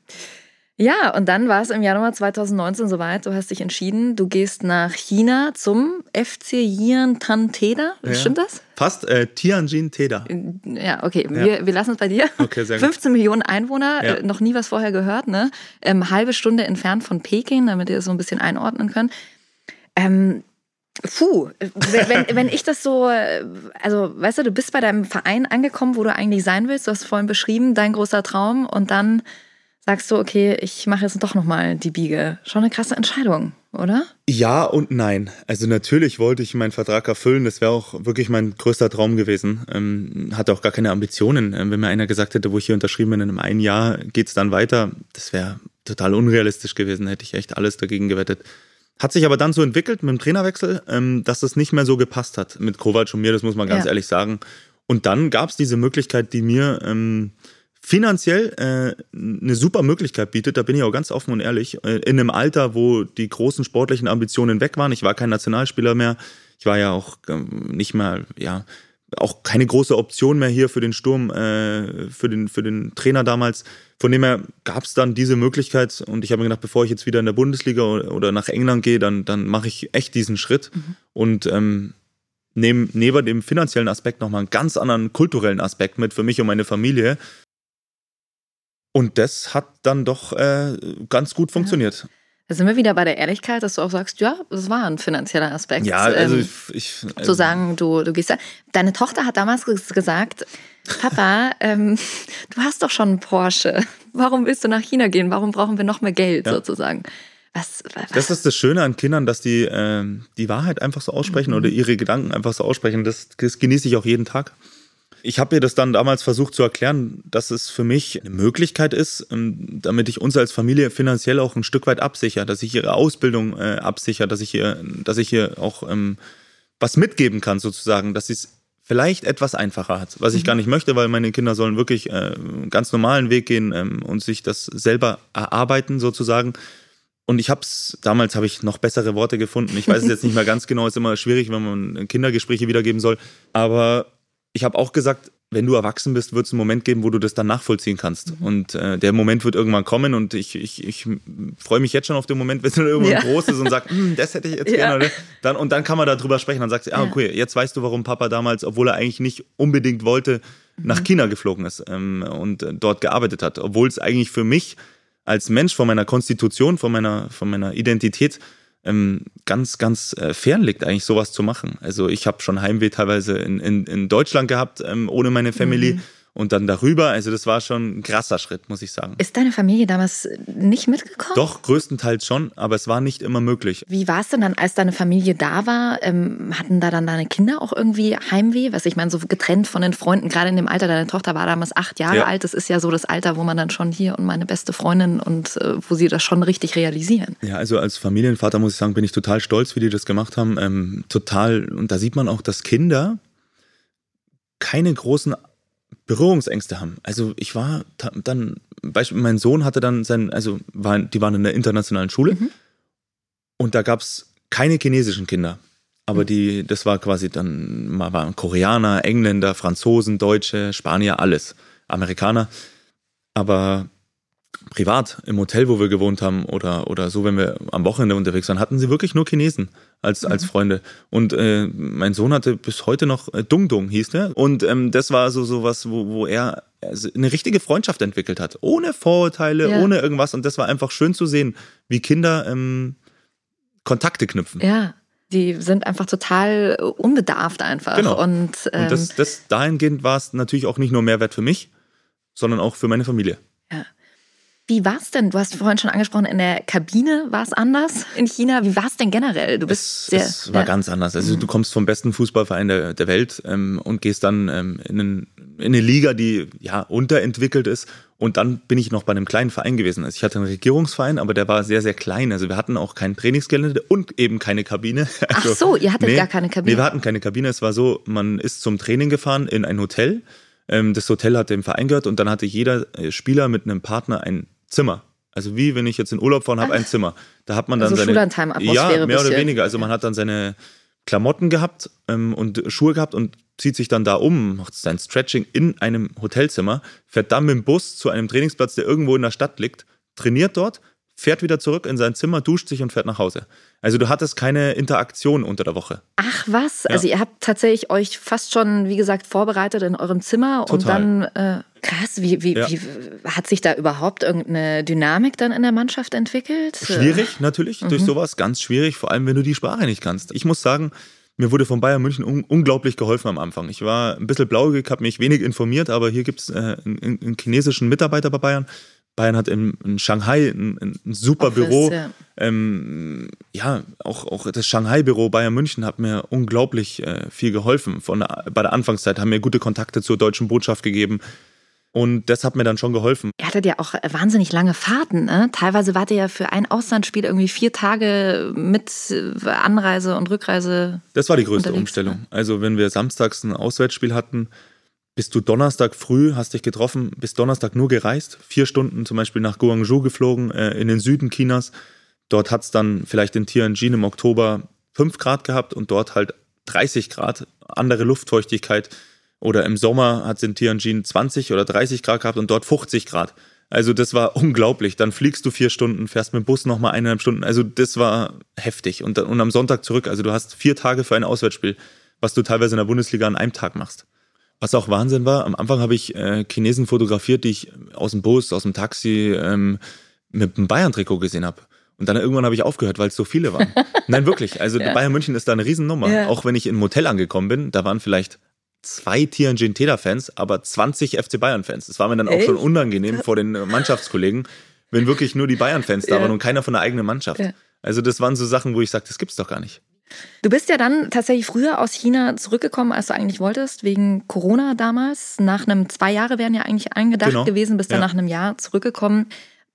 Ja, und dann war es im Januar 2019 soweit. Du hast dich entschieden, du gehst nach China zum FC Yian Tan Teda. Ja. Stimmt das? Fast äh, Tianjin Teda. Ja, okay. Wir, wir lassen es bei dir. Okay, sehr gut. 15 Millionen Einwohner, Ja. äh, noch nie was vorher gehört, ne? Ähm, halbe Stunde entfernt von Peking, damit ihr das so ein bisschen einordnen könnt. Ähm, puh, wenn, wenn- ich das so, äh, also weißt du, du bist bei deinem Verein angekommen, wo du eigentlich sein willst, du hast vorhin beschrieben, dein großer Traum und dann sagst du, okay, ich mache jetzt doch nochmal die Biege. Schon eine krasse Entscheidung, oder? Ja und nein. Also natürlich wollte ich meinen Vertrag erfüllen. Das wäre auch wirklich mein größter Traum gewesen. Ähm, hatte auch gar keine Ambitionen. Ähm, wenn mir einer gesagt hätte, wo ich hier unterschrieben bin, in einem ein Jahr geht's dann weiter, das wäre total unrealistisch gewesen. Hätte ich echt alles dagegen gewettet. Hat sich aber dann so entwickelt mit dem Trainerwechsel, ähm, dass es nicht mehr so gepasst hat mit Kovac und mir, das muss man ganz Ja. ehrlich sagen. Und dann gab es diese Möglichkeit, die mir ähm, finanziell äh, eine super Möglichkeit bietet, da bin ich auch ganz offen und ehrlich, äh, in einem Alter, wo die großen sportlichen Ambitionen weg waren. Ich war kein Nationalspieler mehr. Ich war ja auch ähm, nicht mehr, ja, auch keine große Option mehr hier für den Sturm, äh, für, den, für den Trainer damals. Von dem her gab es dann diese Möglichkeit und ich habe mir gedacht, bevor ich jetzt wieder in der Bundesliga oder nach England gehe, dann, dann mache ich echt diesen Schritt und ähm, nehme neben dem finanziellen Aspekt nochmal einen ganz anderen kulturellen Aspekt mit für mich und meine Familie. Und das hat dann doch äh, ganz gut funktioniert. Da sind wir wieder bei der Ehrlichkeit, dass du auch sagst, ja, das war ein finanzieller Aspekt. Ja, also Ähm, ich, ich äh, zu sagen, du, du gehst da. Deine Tochter hat damals ges- gesagt, Papa, ähm, du hast doch schon einen Porsche. Warum willst du nach China gehen? Warum brauchen wir noch mehr Geld Ja. sozusagen? Was, was Das ist das Schöne an Kindern, dass die ähm, die Wahrheit einfach so aussprechen oder ihre Gedanken einfach so aussprechen. Das, das genieße ich auch jeden Tag. Ich habe ihr das dann damals versucht zu erklären, dass es für mich eine Möglichkeit ist, ähm, damit ich uns als Familie finanziell auch ein Stück weit absichere, dass ich ihre Ausbildung äh, absichere, dass ich hier, dass ich hier auch ähm, was mitgeben kann sozusagen, dass sie es vielleicht etwas einfacher hat, was ich gar nicht möchte, weil meine Kinder sollen wirklich äh, einen ganz normalen Weg gehen ähm, und sich das selber erarbeiten sozusagen. Und ich habe es, damals habe ich noch bessere Worte gefunden. Ich weiß es jetzt nicht mehr ganz genau, ist immer schwierig, wenn man Kindergespräche wiedergeben soll. Aber ich habe auch gesagt, wenn du erwachsen bist, wird es einen Moment geben, wo du das dann nachvollziehen kannst. Und äh, der Moment wird irgendwann kommen und ich, ich, ich freue mich jetzt schon auf den Moment, wenn es dann irgendwann Ja. groß ist und sagt, "Hm, das hätte ich jetzt Ja. gerne. Dann, und dann kann man darüber sprechen. Dann sagt sie, ah, Ja. okay, jetzt weißt du, warum Papa damals, obwohl er eigentlich nicht unbedingt wollte, nach China geflogen ist ähm, und äh, dort gearbeitet hat. Obwohl es eigentlich für mich als Mensch von meiner Konstitution, von meiner, von meiner Identität ähm, ganz, ganz äh, fern liegt, eigentlich sowas zu machen. Also ich habe schon Heimweh teilweise in, in, in Deutschland gehabt, ähm, ohne meine Family. Und dann darüber, also das war schon ein krasser Schritt, muss ich sagen. Ist deine Familie damals nicht mitgekommen? Doch, größtenteils schon, aber es war nicht immer möglich. Wie war es denn dann, als deine Familie da war? Ähm, hatten da dann deine Kinder auch irgendwie Heimweh? Was ich meine, so getrennt von den Freunden, gerade in dem Alter, deine Tochter war damals acht Jahre Ja. alt. Das ist ja so das Alter, wo man dann schon hier und meine beste Freundin und äh, wo sie das schon richtig realisieren. Ja, also als Familienvater muss ich sagen, bin ich total stolz, wie die das gemacht haben. Ähm, total, und da sieht man auch, dass Kinder keine großen Berührungsängste haben. Also ich war dann, Beispiel, mein Sohn hatte dann sein, also war, die waren in der internationalen Schule und da gab es keine chinesischen Kinder. Aber die, das war quasi dann, mal waren Koreaner, Engländer, Franzosen, Deutsche, Spanier, alles. Amerikaner. Aber privat im Hotel, wo wir gewohnt haben oder, oder so, wenn wir am Wochenende unterwegs waren, hatten sie wirklich nur Chinesen als, als Freunde. Und äh, mein Sohn hatte bis heute noch äh, Dung Dung hieß der. Und ähm, das war so, so was, wo, wo er also eine richtige Freundschaft entwickelt hat. Ohne Vorurteile, Ja. ohne irgendwas. Und das war einfach schön zu sehen, wie Kinder ähm, Kontakte knüpfen. Ja, die sind einfach total unbedarft einfach. Genau. Und, ähm, Und das, das dahingehend war es natürlich auch nicht nur Mehrwert für mich, sondern auch für meine Familie. Wie war es denn? Du hast vorhin schon angesprochen, in der Kabine war es anders in China. Wie war es denn generell? Du bist Es, sehr. es war ja. ganz anders. Also du kommst vom besten Fußballverein der, der Welt ähm, und gehst dann ähm, in, einen, in eine Liga, die ja unterentwickelt ist. Und dann bin ich noch bei einem kleinen Verein gewesen. Also ich hatte einen Regierungsverein, aber der war sehr, sehr klein. Also wir hatten auch kein Trainingsgelände und eben keine Kabine. Ach Also, so, ihr hattet gar keine Kabine. Nee, wir hatten keine Kabine. Es war so, man ist zum Training gefahren in ein Hotel. Ähm, das Hotel hat dem Verein gehört und dann hatte jeder äh, Spieler mit einem Partner ein Zimmer Also wie wenn ich jetzt in Urlaub fahre und habe ein Zimmer. Da hat man dann Also seine. Ja, mehr oder bisschen. weniger. Also man hat dann seine Klamotten gehabt ähm, und Schuhe gehabt und zieht sich dann da um, macht sein Stretching in einem Hotelzimmer, fährt dann mit dem Bus zu einem Trainingsplatz, der irgendwo in der Stadt liegt, trainiert dort, fährt wieder zurück in sein Zimmer, duscht sich und fährt nach Hause. Also du hattest keine Interaktion unter der Woche. Ach was, also ihr habt tatsächlich euch fast schon, wie gesagt, vorbereitet in eurem Zimmer und Total. dann, äh, krass, wie, wie, Ja. wie hat sich da überhaupt irgendeine Dynamik dann in der Mannschaft entwickelt? Schwierig natürlich Mhm. durch sowas, ganz schwierig, vor allem wenn du die Sprache nicht kannst. Ich muss sagen, mir wurde von Bayern München un unglaublich geholfen am Anfang. Ich war ein bisschen blauäugig, habe mich wenig informiert, aber hier gibt es äh, einen, einen chinesischen Mitarbeiter bei Bayern. Bayern hat in, in Shanghai ein, ein super Office, Büro. ja. Ähm, ja, auch, auch das Shanghai-Büro Bayern München hat mir unglaublich äh, viel geholfen. Von bei der Anfangszeit haben mir gute Kontakte zur deutschen Botschaft gegeben. Und das hat mir dann schon geholfen. Ihr hattet ja auch wahnsinnig lange Fahrten. Ne? Teilweise wart ihr ja für ein Auslandsspiel irgendwie vier Tage mit äh, Anreise und Rückreise. Das war die größte Umstellung. Also wenn wir samstags ein Auswärtsspiel hatten, bist du Donnerstag früh, hast dich getroffen, bist Donnerstag nur gereist, vier Stunden zum Beispiel nach Guangzhou geflogen, äh, in den Süden Chinas. Dort hat es dann vielleicht in Tianjin im Oktober 5 Grad gehabt und dort halt 30 Grad, andere Luftfeuchtigkeit. Oder im Sommer hat es in Tianjin 20 oder 30 Grad gehabt und dort 50 Grad. Also das war unglaublich. Dann fliegst du vier Stunden, fährst mit dem Bus nochmal eineinhalb Stunden. Also das war heftig. Und, dann, und am Sonntag zurück. Also du hast vier Tage für ein Auswärtsspiel, was du teilweise in der Bundesliga an einem Tag machst. Was auch Wahnsinn war, am Anfang habe ich äh, Chinesen fotografiert, die ich aus dem Bus, aus dem Taxi ähm, mit einem Bayern-Trikot gesehen habe. Und dann irgendwann habe ich aufgehört, weil es so viele waren. Nein, wirklich. Also Bayern München ist da eine Riesennummer. Ja. Auch wenn ich in ein Motel angekommen bin, da waren vielleicht zwei Tianjin Teda-Fans, aber 20 FC Bayern-Fans. Das war mir dann auch Echt? schon unangenehm vor den Mannschaftskollegen, wenn wirklich nur die Bayern-Fans da Ja. waren und keiner von der eigenen Mannschaft. Ja. Also das waren so Sachen, wo ich sage, das gibt's doch gar nicht. Du bist ja dann tatsächlich früher aus China zurückgekommen, als du eigentlich wolltest, wegen Corona damals. Nach einem zwei Jahre wären ja eigentlich eingedacht Genau. gewesen, bist dann Ja. nach einem Jahr zurückgekommen.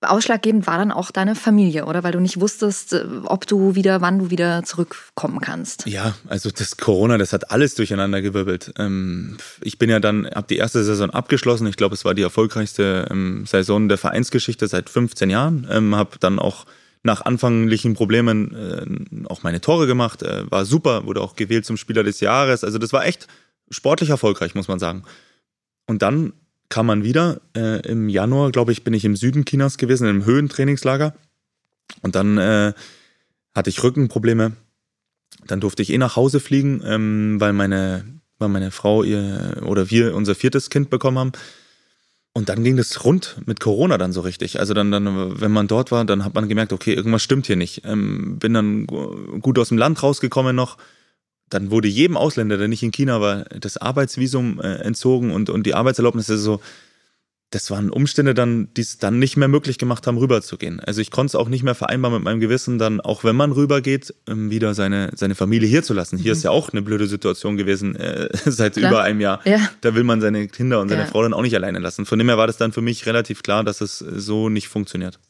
Ausschlaggebend war dann auch deine Familie, oder? Weil du nicht wusstest, äh, ob du wieder, wann du wieder zurückkommen kannst. Ja, also das Corona, das hat alles durcheinander gewirbelt. Ähm, ich bin ja dann, habe die erste Saison abgeschlossen. Ich glaube, es war die erfolgreichste ähm, Saison der Vereinsgeschichte seit 15 Jahren. Ähm, habe dann auch nach anfänglichen Problemen äh, auch meine Tore gemacht. Äh, war super, wurde auch gewählt zum Spieler des Jahres. Also das war echt sportlich erfolgreich, muss man sagen. Und dann kam man wieder. Äh, Im Januar, glaube ich, bin ich im Süden Chinas gewesen, im Höhentrainingslager. Und dann äh, hatte ich Rückenprobleme. Dann durfte ich eh nach Hause fliegen, ähm, weil meine, weil meine Frau ihr oder wir unser viertes Kind bekommen haben. Und dann ging das rund mit Corona dann so richtig. Also dann, dann, wenn man dort war, dann hat man gemerkt, okay, irgendwas stimmt hier nicht. Ähm, bin dann gu- gut aus dem Land rausgekommen noch. Dann wurde jedem Ausländer, der nicht in China war, das Arbeitsvisum äh, entzogen und, und die Arbeitserlaubnis. Also so, das waren Umstände dann, die es dann nicht mehr möglich gemacht haben, rüberzugehen. Also ich konnte es auch nicht mehr vereinbaren mit meinem Gewissen, dann, auch wenn man rübergeht, ähm, wieder seine, seine Familie hier zu lassen. Hier ist ja auch eine blöde Situation gewesen, äh, seit Klar. über einem Jahr. Ja. Da will man seine Kinder und seine Ja. Frau dann auch nicht alleine lassen. Von dem her war das dann für mich relativ klar, dass es so nicht funktioniert.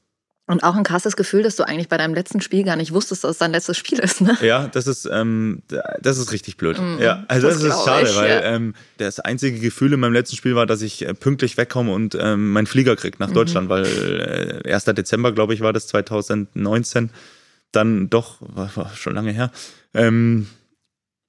Und auch ein krasses Gefühl, dass du eigentlich bei deinem letzten Spiel gar nicht wusstest, dass es dein letztes Spiel ist, ne? Ja, das ist, ähm, das ist richtig blöd. ja, also Mm, das das, ist schade, ich, weil ja. ähm, das einzige Gefühl in meinem letzten Spiel war, dass ich äh, pünktlich wegkomme und ähm, meinen Flieger krieg Mhm. nach Deutschland, weil äh, 1. Dezember, glaube ich, war das 2019. Dann doch, war, war schon lange her. Ähm,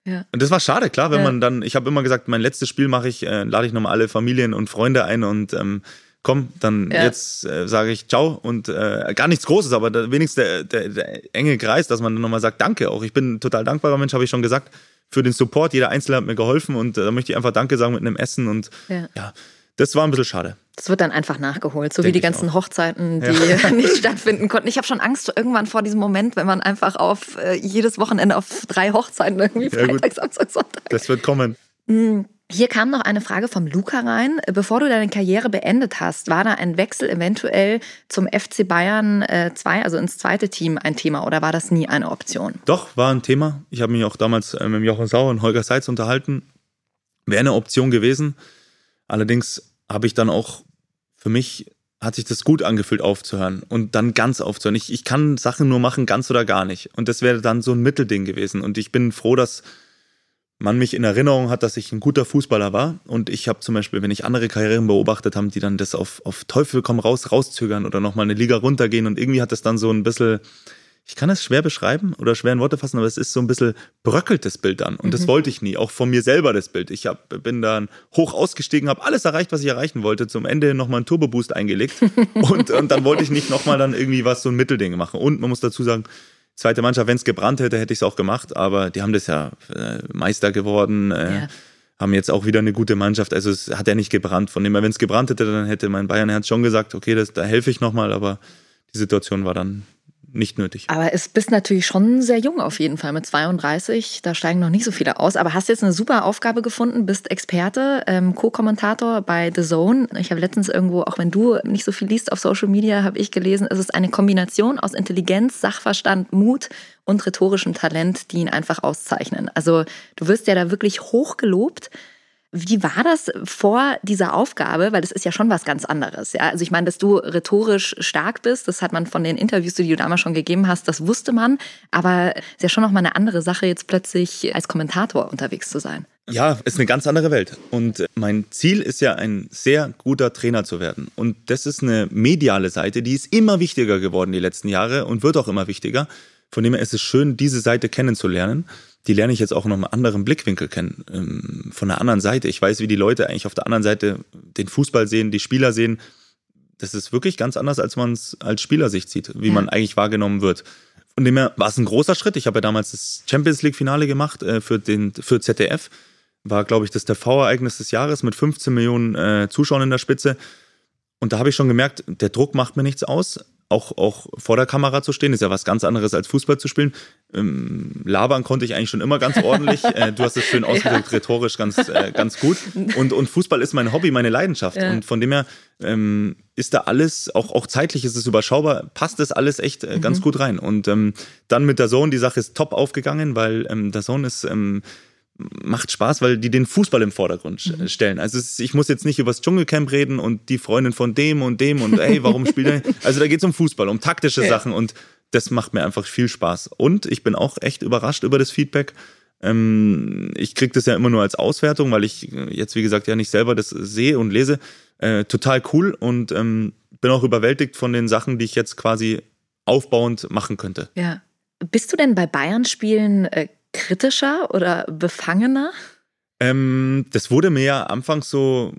Ja. und das war schade, klar, wenn Ja. man dann, ich habe immer gesagt, mein letztes Spiel mache ich, äh, lade ich nochmal alle Familien und Freunde ein und ähm, komm, dann Ja. jetzt äh, sage ich ciao und äh, gar nichts Großes, aber da, wenigstens der, der, der enge Kreis, dass man dann nochmal sagt, danke auch. Ich bin total dankbarer Mensch, habe ich schon gesagt, für den Support. Jeder Einzelne hat mir geholfen und äh, da möchte ich einfach Danke sagen mit einem Essen und Ja. ja, das war ein bisschen schade. Das wird dann einfach nachgeholt, so Denk wie die ganzen auch. Hochzeiten, die nicht stattfinden konnten. Ich habe schon Angst irgendwann vor diesem Moment, wenn man einfach auf äh, jedes Wochenende auf drei Hochzeiten irgendwie Ja. Freitag, Samstag, Sonntag. Das wird kommen. Hier kam noch eine Frage vom Luca rein. Bevor du deine Karriere beendet hast, war da ein Wechsel eventuell zum FC Bayern 2, also ins zweite Team, ein Thema oder war das nie eine Option? Doch, war ein Thema. Ich habe mich auch damals äh, mit Jochen Sauer und Holger Seitz unterhalten. Wäre eine Option gewesen. Allerdings habe ich dann auch, für mich hat sich das gut angefühlt aufzuhören und dann ganz aufzuhören. Ich, ich kann Sachen nur machen, ganz oder gar nicht. Und das wäre dann so ein Mittelding gewesen. Und ich bin froh, dass man mich in Erinnerung hat, dass ich ein guter Fußballer war. Und ich habe zum Beispiel, wenn ich andere Karrieren beobachtet habe, die dann das auf, auf Teufel komm raus, rauszögern oder nochmal eine Liga runtergehen und irgendwie hat das dann so ein bisschen, ich kann es schwer beschreiben oder schwer in Worte fassen, aber es ist so ein bisschen bröckeltes Bild dann. Und das wollte ich nie, auch von mir selber das Bild. Ich hab, bin dann hoch ausgestiegen, habe alles erreicht, was ich erreichen wollte, zum Ende nochmal einen Turbo-Boost eingelegt und, und dann wollte ich nicht nochmal dann irgendwie was, so ein Mittelding machen. Und man muss dazu sagen, zweite Mannschaft, wenn es gebrannt hätte, hätte ich es auch gemacht, aber die haben das ja äh, Meister geworden, äh, Ja. haben jetzt auch wieder eine gute Mannschaft, also es hat ja nicht gebrannt. Von dem her, wenn es gebrannt hätte, dann hätte mein Bayern-Herz schon gesagt, okay, das, da helfe ich nochmal, aber die Situation war dann nicht nötig. Aber es bist natürlich schon sehr jung auf jeden Fall mit 32. Da steigen noch nicht so viele aus. Aber hast jetzt eine super Aufgabe gefunden, bist Experte, ähm, Co-Kommentator bei The Zone. Ich habe letztens irgendwo, auch wenn du nicht so viel liest auf Social Media, habe ich gelesen, es ist eine Kombination aus Intelligenz, Sachverstand, Mut und rhetorischem Talent, die ihn einfach auszeichnen. Also du wirst ja da wirklich hoch gelobt. Wie war das vor dieser Aufgabe? Weil das ist ja schon was ganz anderes. Ja? Also ich meine, dass du rhetorisch stark bist, das hat man von den Interviews, die du damals schon gegeben hast, das wusste man. Aber es ist ja schon noch mal eine andere Sache, jetzt plötzlich als Kommentator unterwegs zu sein. Ja, ist eine ganz andere Welt. Und mein Ziel ist ja, ein sehr guter Trainer zu werden. Und das ist eine mediale Seite, die ist immer wichtiger geworden die letzten Jahre und wird auch immer wichtiger. Von dem her ist es schön, diese Seite kennenzulernen. Die lerne ich jetzt auch noch einen anderen Blickwinkel kennen, ähm, von der anderen Seite. Ich weiß, wie die Leute eigentlich auf der anderen Seite den Fußball sehen, die Spieler sehen. Das ist wirklich ganz anders, als man es als Spieler sich sieht, wie Ja. man eigentlich wahrgenommen wird. Von dem her war es ein großer Schritt. Ich habe ja damals das Champions League-Finale gemacht äh, für, den, für ZDF. War, glaube ich, das TV-Ereignis des Jahres mit 15 Millionen äh, Zuschauern in der Spitze. Und da habe ich schon gemerkt, der Druck macht mir nichts aus. Auch, auch vor der Kamera zu stehen, ist ja was ganz anderes als Fußball zu spielen. Ähm, labern konnte ich eigentlich schon immer ganz ordentlich. äh, du hast es schön ausgedrückt, rhetorisch ganz, äh, ganz gut. Und, und Fußball ist mein Hobby, meine Leidenschaft. Ja. Und von dem her ähm, ist da alles, auch, auch zeitlich ist es überschaubar, passt das alles echt äh, ganz gut rein. Und ähm, dann mit der Zone, die Sache ist top aufgegangen, weil ähm, der Zone ist. Macht Spaß, weil die den Fußball im Vordergrund sch- stellen. Also ich muss jetzt nicht über das Dschungelcamp reden und die Freundin von dem und dem und ey, warum spielt er? Also da geht es um Fußball, um taktische Ja. Sachen und das macht mir einfach viel Spaß. Und ich bin auch echt überrascht über das Feedback. Ähm, ich kriege das ja immer nur als Auswertung, weil ich äh, jetzt, wie gesagt, ja nicht selber das sehe und lese. Äh, total cool und ähm, bin auch überwältigt von den Sachen, die ich jetzt quasi aufbauend machen könnte. Ja. Bist du denn bei Bayern-Spielen äh, kritischer oder befangener? Ähm, das wurde mir ja anfangs so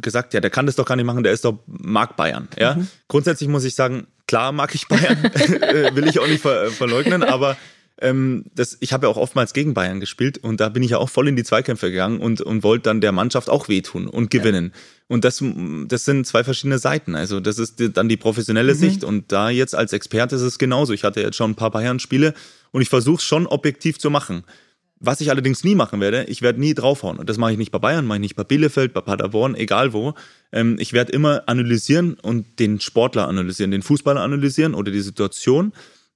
gesagt, ja, der kann das doch gar nicht machen, der ist doch, mag Bayern. Ja? Grundsätzlich muss ich sagen, klar mag ich Bayern, Äh, will ich auch nicht ver verleugnen, aber ähm, das, ich habe ja auch oftmals gegen Bayern gespielt und da bin ich ja auch voll in die Zweikämpfe gegangen und, und wollte dann der Mannschaft auch wehtun und gewinnen. Und das, das sind zwei verschiedene Seiten. Also das ist dann die professionelle Sicht und da jetzt als Experte ist es genauso. Ich hatte jetzt schon ein paar Bayern-Spiele und ich versuche es schon objektiv zu machen. Was ich allerdings nie machen werde, ich werde nie draufhauen. Und das mache ich nicht bei Bayern, mache ich nicht bei Bielefeld, bei Paderborn, egal wo. Ähm, ich werde immer analysieren und den Sportler analysieren, den Fußballer analysieren oder die Situation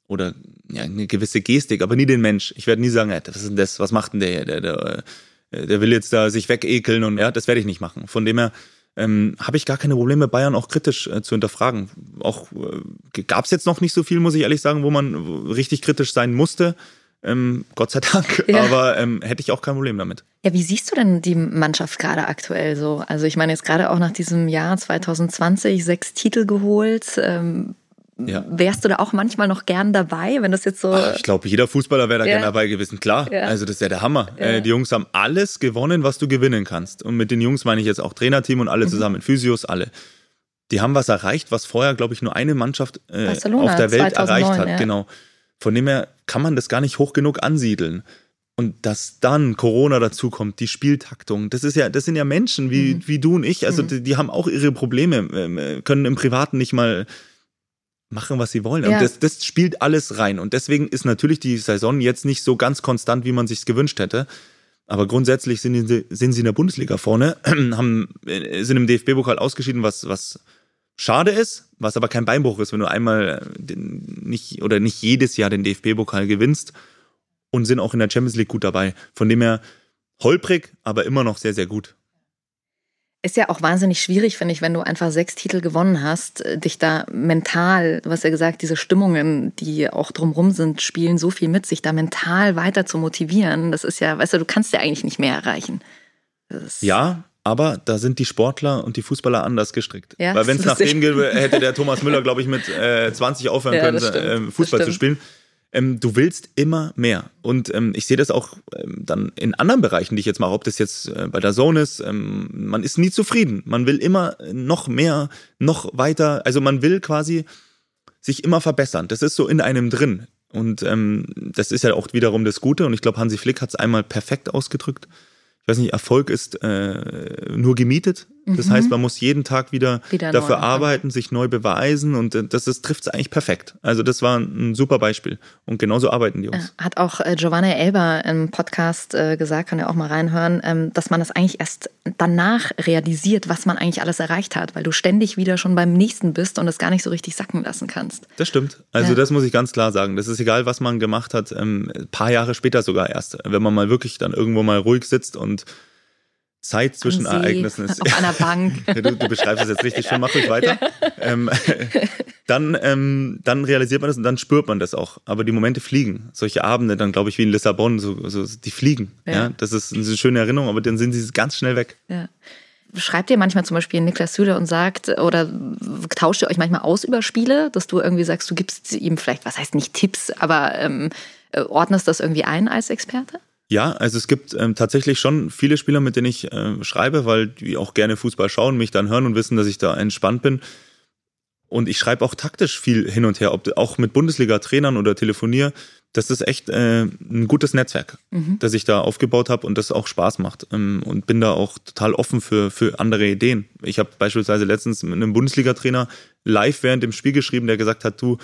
oder ja, eine gewisse Gestik, aber nie den Mensch. Ich werde nie sagen, ey, was ist denn das, was macht denn der hier? Der, der, äh, der will jetzt da sich wegekeln und ja, das werde ich nicht machen. Von dem her ähm, habe ich gar keine Probleme, Bayern auch kritisch äh, zu hinterfragen. Auch äh, gab es jetzt noch nicht so viel, muss ich ehrlich sagen, wo man richtig kritisch sein musste. Ähm, Gott sei Dank. Ja. Aber ähm, hätte ich auch kein Problem damit. Ja, wie siehst du denn die Mannschaft gerade aktuell so? Also ich meine jetzt gerade auch nach diesem Jahr 2020 sechs Titel geholt. Ähm, Ja. Wärst du da auch manchmal noch gern dabei, wenn das jetzt so... Ah, Ich glaube, jeder Fußballer wäre da Ja. gerne dabei gewesen. Klar, Ja. also das ist ja der Hammer. Äh, die Jungs haben alles gewonnen, was du gewinnen kannst. Und mit den Jungs meine ich jetzt auch Trainerteam und Mhm. alle zusammen, Physios, alle. Die haben was erreicht, was vorher, glaube ich, nur eine Mannschaft äh, auf der Welt 2009, erreicht hat. Genau. Von dem her kann man das gar nicht hoch genug ansiedeln. Und dass dann Corona dazukommt, die Spieltaktung, das ist ja, das sind ja Menschen wie, wie du und ich. Also die, die haben auch ihre Probleme, ähm, können im Privaten nicht mal machen, was sie wollen. Ja. Und das, das spielt alles rein. Und deswegen ist natürlich die Saison jetzt nicht so ganz konstant, wie man sich gewünscht hätte. Aber grundsätzlich sind sie, sind sie in der Bundesliga vorne, haben, äh, sind im DFB-Pokal ausgeschieden, was, was schade ist, was aber kein Beinbruch ist, wenn du einmal äh, den, nicht oder nicht jedes Jahr den DFB-Pokal gewinnst und sind auch in der Champions League gut dabei. Von dem her holprig, aber immer noch sehr, sehr gut. Ist ja auch wahnsinnig schwierig, finde ich, wenn du einfach sechs Titel gewonnen hast, äh, dich da mental, du hast ja gesagt, diese Stimmungen, die auch drumrum sind, spielen so viel mit, sich da mental weiter zu motivieren. Das ist ja, weißt du, du kannst ja eigentlich nicht mehr erreichen. Ja, aber da sind die Sportler und die Fußballer anders gestrickt. Ja, Weil wenn es nach dem geht, hätte der Thomas Müller, glaube ich, mit äh, 20 aufhören Ja, können, Das Fußball zu spielen. Ähm, du willst immer mehr. Und ähm, ich sehe das auch ähm, dann in anderen Bereichen, die ich jetzt mache, ob das jetzt äh, bei der Zone ist. Ähm, man ist nie zufrieden. Man will immer noch mehr, noch weiter. Also man will quasi sich immer verbessern. Das ist so in einem drin. Und ähm, das ist ja auch wiederum das Gute. Und ich glaube, Hansi Flick hat es einmal perfekt ausgedrückt. Ich weiß nicht, Erfolg ist äh, nur gemietet. Das heißt, man muss jeden Tag wieder, Mhm. Wieder dafür arbeiten, sich neu beweisen und äh, das trifft es eigentlich perfekt. Also das war ein super Beispiel. Und genauso arbeiten die Jungs. Hat auch äh, Giovanna Elber im Podcast äh, gesagt, kann ja auch mal reinhören, ähm, dass man das eigentlich erst danach realisiert, was man eigentlich alles erreicht hat, weil du ständig wieder schon beim nächsten bist und es gar nicht so richtig sacken lassen kannst. Das stimmt. Also Ja. das muss ich ganz klar sagen. Das ist egal, was man gemacht hat, ähm, ein paar Jahre später sogar erst. Wenn man mal wirklich dann irgendwo mal ruhig sitzt und Zeit zwischen See, Ereignissen ist. Auf einer Bank. Ja, du, du beschreibst es jetzt richtig schön, mach ruhig weiter. Ähm, dann, ähm, dann realisiert man das und dann spürt man das auch. Aber die Momente fliegen. Solche Abende, dann glaube ich wie in Lissabon, so, so, die fliegen. Ja. Ja. Das ist eine schöne Erinnerung, aber dann sind sie ganz schnell weg. Ja. Schreibt ihr manchmal zum Beispiel Niklas Süle und sagt, oder tauscht ihr euch manchmal aus über Spiele, dass du irgendwie sagst, du gibst ihm vielleicht, was heißt nicht Tipps, aber ähm, äh, ordnest das irgendwie ein als Experte? Ja, also es gibt ähm, tatsächlich schon viele Spieler, mit denen ich äh, schreibe, weil die auch gerne Fußball schauen, mich dann hören und wissen, dass ich da entspannt bin. Und ich schreibe auch taktisch viel hin und her, ob auch mit Bundesliga-Trainern oder telefoniere. Das ist echt äh, ein gutes Netzwerk, das ich da aufgebaut habe und das auch Spaß macht. Ähm, und bin da auch total offen für, für andere Ideen. Ich habe beispielsweise letztens mit einem Bundesliga-Trainer live während dem Spiel geschrieben, der gesagt hat, du,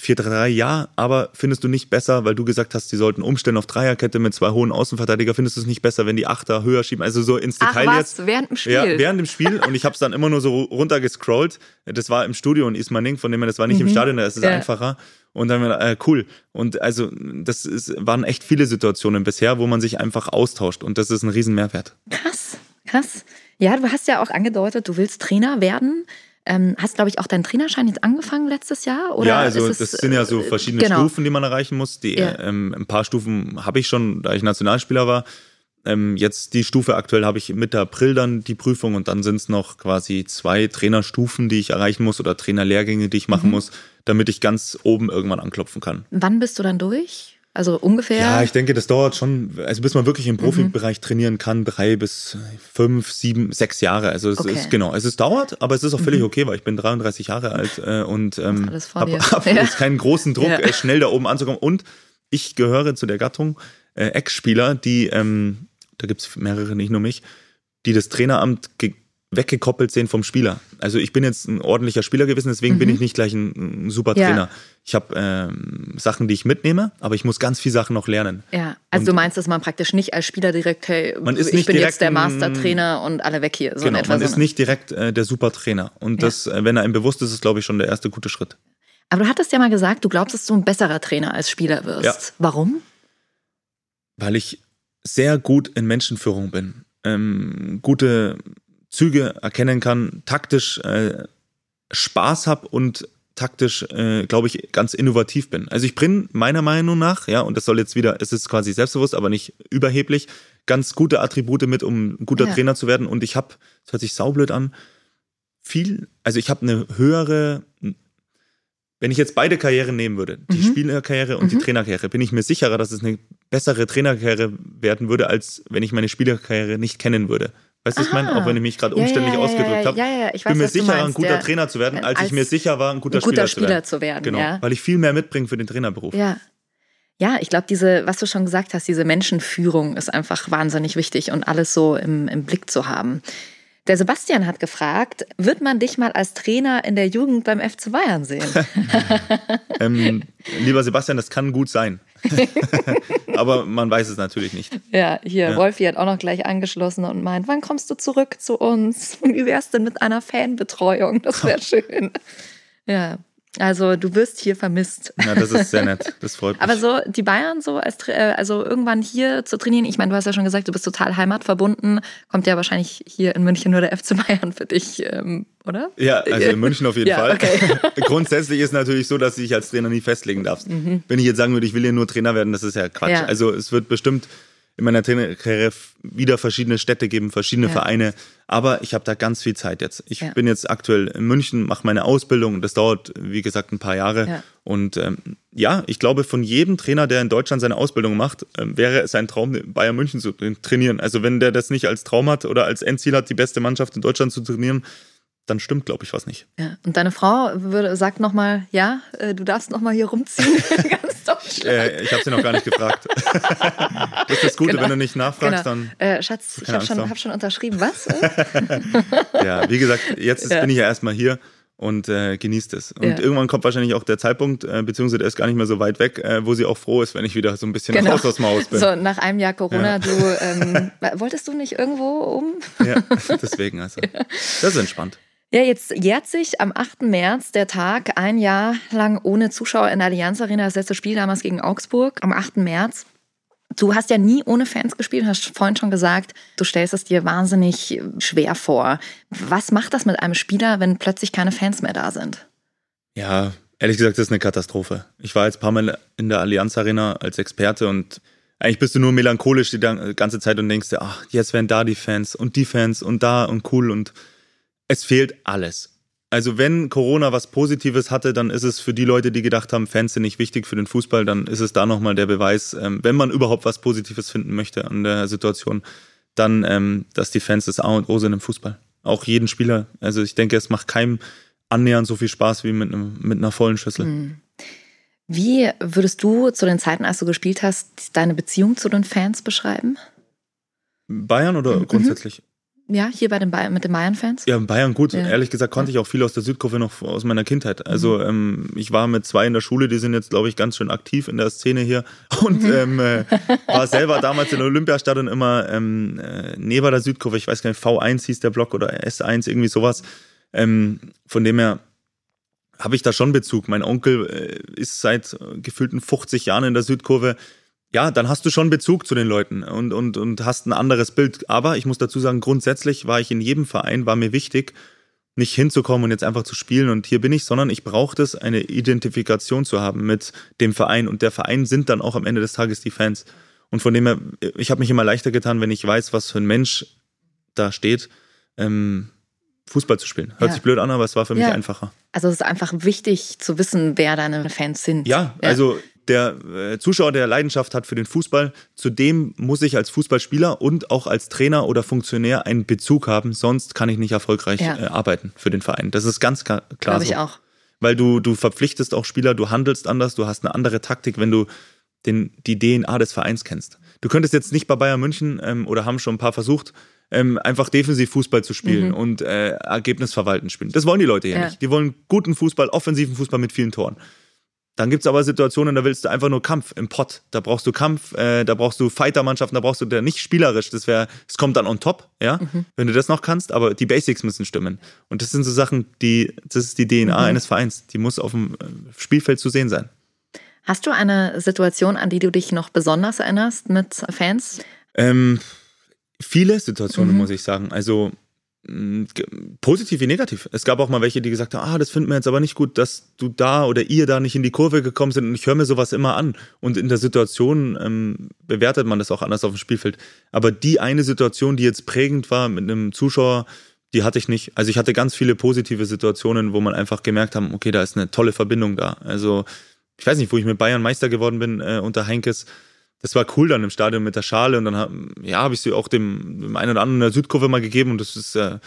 4-3-3, ja, aber findest du nicht besser, weil du gesagt hast, die sollten umstellen auf Dreierkette mit zwei hohen Außenverteidiger, findest du es nicht besser, wenn die Achter höher schieben? Also so ins Ach Detail was, jetzt. während dem Spiel? Ja, während dem Spiel und ich habe es dann immer nur so runtergescrollt. Das war im Studio in Ismaning, von dem her, das war nicht im Stadion, da ist es Mhm. Ja. einfacher. Und dann äh, cool. Und also das ist, waren echt viele Situationen bisher, wo man sich einfach austauscht und das ist ein riesen Mehrwert. Krass, krass. Ja, du hast ja auch angedeutet, du willst Trainer werden. Ähm, hast, glaube ich, auch deinen Trainerschein jetzt angefangen letztes Jahr? Oder ja, also ist es, das sind ja so äh, verschiedene genau. Stufen, die man erreichen muss. Die, Ja. ähm, ein paar Stufen habe ich schon, da ich Nationalspieler war. Ähm, jetzt die Stufe aktuell habe ich Mitte April dann die Prüfung und dann sind es noch quasi zwei Trainerstufen, die ich erreichen muss oder Trainerlehrgänge, die ich machen Mhm. muss, damit ich ganz oben irgendwann anklopfen kann. Wann bist du dann durch? Also ungefähr? Ja, ich denke, das dauert schon, also bis man wirklich im Profibereich trainieren kann, drei bis fünf, sieben, sechs Jahre. Also es Okay. ist genau, es dauert, aber es ist auch völlig okay, weil ich bin 33 Jahre alt äh, und ähm, habe hab Ja. jetzt keinen großen Druck, Ja. äh, schnell da oben anzukommen. Und ich gehöre zu der Gattung äh, Ex-Spieler, die, ähm, da gibt's mehrere, nicht nur mich, die das Traineramt ge weggekoppelt sehen vom Spieler. Also ich bin jetzt ein ordentlicher Spieler gewesen, deswegen bin ich nicht gleich ein, ein super Mhm. Ja. Trainer. Ich habe ähm, Sachen, die ich mitnehme, aber ich muss ganz viel Sachen noch lernen. Ja, also Und- du meinst, dass man praktisch nicht als Spieler direkt, hey, Man ist ich bin jetzt der Mastertrainer und alle weg hier. So in genau, man ist nicht direkt äh, der super Trainer. Und Ja. das, äh, wenn er ihm bewusst ist, ist, glaube ich, schon der erste gute Schritt. Aber du hattest ja mal gesagt, du glaubst, dass du ein besserer Trainer als Spieler wirst. Ja. Warum? Weil ich sehr gut in Menschenführung bin, ähm, gute Züge erkennen kann, taktisch äh, Spaß habe und taktisch, äh, glaube ich, ganz innovativ bin. Also ich bringe meiner Meinung nach, ja, und das soll jetzt wieder, es ist quasi selbstbewusst, aber nicht überheblich, ganz gute Attribute mit, um ein guter Ja. Trainer zu werden. Und ich habe, das hört sich saublöd an, viel, also ich habe eine höhere, wenn ich jetzt beide Karrieren nehmen würde, die Mhm. Spielerkarriere und die Trainerkarriere, bin ich mir sicherer, dass es eine bessere Trainerkarriere werden würde, als wenn ich meine Spielerkarriere nicht kennen würde. Weißt du, ich meine? Ah. Auch wenn ich mich gerade Ja, umständlich ja, ja, ausgedrückt habe. ja, ich weiß, bin mir sicherer, ein meinst, guter ja. Trainer zu werden, als, Als ich mir sicher war, ein guter, ein guter Spieler, Spieler zu zu werden, werden. Genau, weil ich viel mehr mitbringe für den Trainerberuf. Ja. Ja, ich glaube, diese, was du schon gesagt hast, diese Menschenführung ist einfach wahnsinnig wichtig und alles so im, im Blick zu haben. Der Sebastian hat gefragt, wird man dich mal als Trainer in der Jugend beim FC Bayern sehen? Ähm, lieber Sebastian, das kann gut sein. Aber man weiß es natürlich nicht. ja, hier, Ja. Wolfi hat auch noch gleich angeschlossen und meint, wann kommst du zurück zu uns? Wie wär's denn mit einer Fanbetreuung? Das wäre schön. Ja, Also du wirst hier vermisst. Ja, das ist sehr nett. Das freut mich. Aber so die Bayern so als äh, also irgendwann hier zu trainieren. Ich meine, du hast ja schon gesagt, du bist total heimatverbunden. Kommt ja wahrscheinlich hier in München nur der FC Bayern für dich, ähm, oder? Ja, also in München auf jeden Ja, Fall. okay. Grundsätzlich ist natürlich so, dass du dich als Trainer nie festlegen darfst. Wenn ich jetzt sagen würde, ich will hier nur Trainer werden, das ist ja Quatsch. Mhm. Ja. Also es wird bestimmt in meiner Trainerkarriere wieder verschiedene Städte geben, verschiedene Ja. Vereine. Aber ich habe da ganz viel Zeit jetzt. Ich Ja. bin jetzt aktuell in München, mache meine Ausbildung. Das dauert, wie gesagt, ein paar Jahre. Ja. Und ähm, ja, ich glaube, von jedem Trainer, der in Deutschland seine Ausbildung macht, ähm, wäre es ein Traum, Bayern München zu trainieren. Also wenn der das nicht als Traum hat oder als Endziel hat, die beste Mannschaft in Deutschland zu trainieren, dann stimmt, glaube ich, was nicht. Ja. Und deine Frau würde, sagt nochmal, ja, äh, du darfst nochmal hier rumziehen. Äh, ich habe sie noch gar nicht gefragt. das ist das Gute, Genau. wenn du nicht nachfragst, Genau. Äh, Schatz, ich habe schon, hab schon unterschrieben. Was? Äh? dann, ja, wie gesagt, jetzt Ja. bin ich ja erstmal hier und äh, genießt es. Und Ja. irgendwann kommt wahrscheinlich auch der Zeitpunkt, äh, beziehungsweise der ist gar nicht mehr so weit weg, äh, wo sie auch froh ist, wenn ich wieder so ein bisschen raus aus dem Haus bin. Genau. So, nach einem Jahr Corona, Ja. du, ähm, wolltest du nicht irgendwo um? Ja, deswegen also. Das ist entspannt. Ja, jetzt jährt sich am 8. März der Tag ein Jahr lang ohne Zuschauer in der Allianz Arena, das letzte Spiel damals gegen Augsburg, am 8. März. Du hast ja nie ohne Fans gespielt, hast vorhin schon gesagt, du stellst es dir wahnsinnig schwer vor. Was macht das mit einem Spieler, wenn plötzlich keine Fans mehr da sind? Ja, ehrlich gesagt, das ist eine Katastrophe. Ich war jetzt ein paar Mal in der Allianz Arena als Experte und eigentlich bist du nur melancholisch die ganze Zeit und denkst dir, ach, jetzt wären da die Fans und die Fans und da und cool und es fehlt alles. Also wenn Corona was Positives hatte, dann ist es für die Leute, die gedacht haben, Fans sind nicht wichtig für den Fußball, dann ist es da nochmal der Beweis, ähm, wenn man überhaupt was Positives finden möchte an der Situation, dann, ähm, dass die Fans das A und O sind im Fußball. Auch jeden Spieler. Also ich denke, es macht keinem annähernd so viel Spaß wie mit, einem, mit einer vollen Schüssel. Wie würdest du zu den Zeiten, als du gespielt hast, deine Beziehung zu den Fans beschreiben? Bayern oder Mhm. grundsätzlich? Ja, hier bei den Bayern, mit den Bayern-Fans? Ja, Bayern gut. Ja. Ehrlich gesagt konnte ich auch viel aus der Südkurve noch aus meiner Kindheit. Also Mhm. ähm, ich war mit zwei in der Schule, die sind jetzt, glaube ich, ganz schön aktiv in der Szene hier. Und Mhm. ähm, äh, war selber damals in der Olympiastadion immer ähm, äh, neben der Südkurve, ich weiß gar nicht, V1 hieß der Block oder S1, irgendwie sowas. Ähm, von dem her habe ich da schon Bezug. Mein Onkel äh, ist seit gefühlten 50 Jahren in der Südkurve. Ja, dann hast du schon Bezug zu den Leuten und, und, und hast ein anderes Bild. Aber ich muss dazu sagen, grundsätzlich war ich in jedem Verein, war mir wichtig, nicht hinzukommen und jetzt einfach zu spielen und hier bin ich, sondern ich brauchte es, eine Identifikation zu haben mit dem Verein und der Verein sind dann auch am Ende des Tages die Fans. Und von dem her, ich habe mich immer leichter getan, wenn ich weiß, was für ein Mensch da steht, ähm, Fußball zu spielen. Hört Ja. sich blöd an, aber es war für mich Ja. einfacher. Also es ist einfach wichtig zu wissen, wer deine Fans sind. Ja, also der äh, Zuschauer, der Leidenschaft hat für den Fußball, zu dem muss ich als Fußballspieler und auch als Trainer oder Funktionär einen Bezug haben, sonst kann ich nicht erfolgreich Ja. äh, arbeiten für den Verein. Das ist ganz klar glaube ich so. auch. Weil du, du verpflichtest auch Spieler, du handelst anders, du hast eine andere Taktik, wenn du den, die DNA des Vereins kennst. Du könntest jetzt nicht bei Bayern München ähm, oder haben schon ein paar versucht, ähm, einfach defensiv Fußball zu spielen und äh, Ergebnisverwalten spielen. Das wollen die Leute hier Ja. nicht. Die wollen guten Fußball, offensiven Fußball mit vielen Toren. Dann gibt es aber Situationen, da willst du einfach nur Kampf im Pott. Da brauchst du Kampf, äh, da brauchst du Fightermannschaften, da brauchst du der nicht spielerisch. Das wäre, es kommt dann on top, ja, wenn du das noch kannst, aber die Basics müssen stimmen. Und das sind so Sachen, die, das ist die DNA eines Vereins. Die muss auf dem äh, Spielfeld zu sehen sein. Hast du eine Situation, an die du dich noch besonders erinnerst mit Fans? Ähm, viele Situationen, muss ich sagen. Also positiv wie negativ. Es gab auch mal welche, die gesagt haben, ah, das finden wir jetzt aber nicht gut, dass du da oder ihr da nicht in die Kurve gekommen sind. Und ich höre mir sowas immer an. Und in der Situation ähm, bewertet man das auch anders auf dem Spielfeld. Aber die eine Situation, die jetzt prägend war mit einem Zuschauer, die hatte ich nicht. Also ich hatte ganz viele positive Situationen, wo man einfach gemerkt haben, okay, da ist eine tolle Verbindung da. Also ich weiß nicht, wo ich mit Bayern Meister geworden bin äh, unter Heinkes. Das war cool dann im Stadion mit der Schale und dann hab, ja, habe ich sie auch dem, dem einen oder anderen in der Südkurve mal gegeben und das ist äh,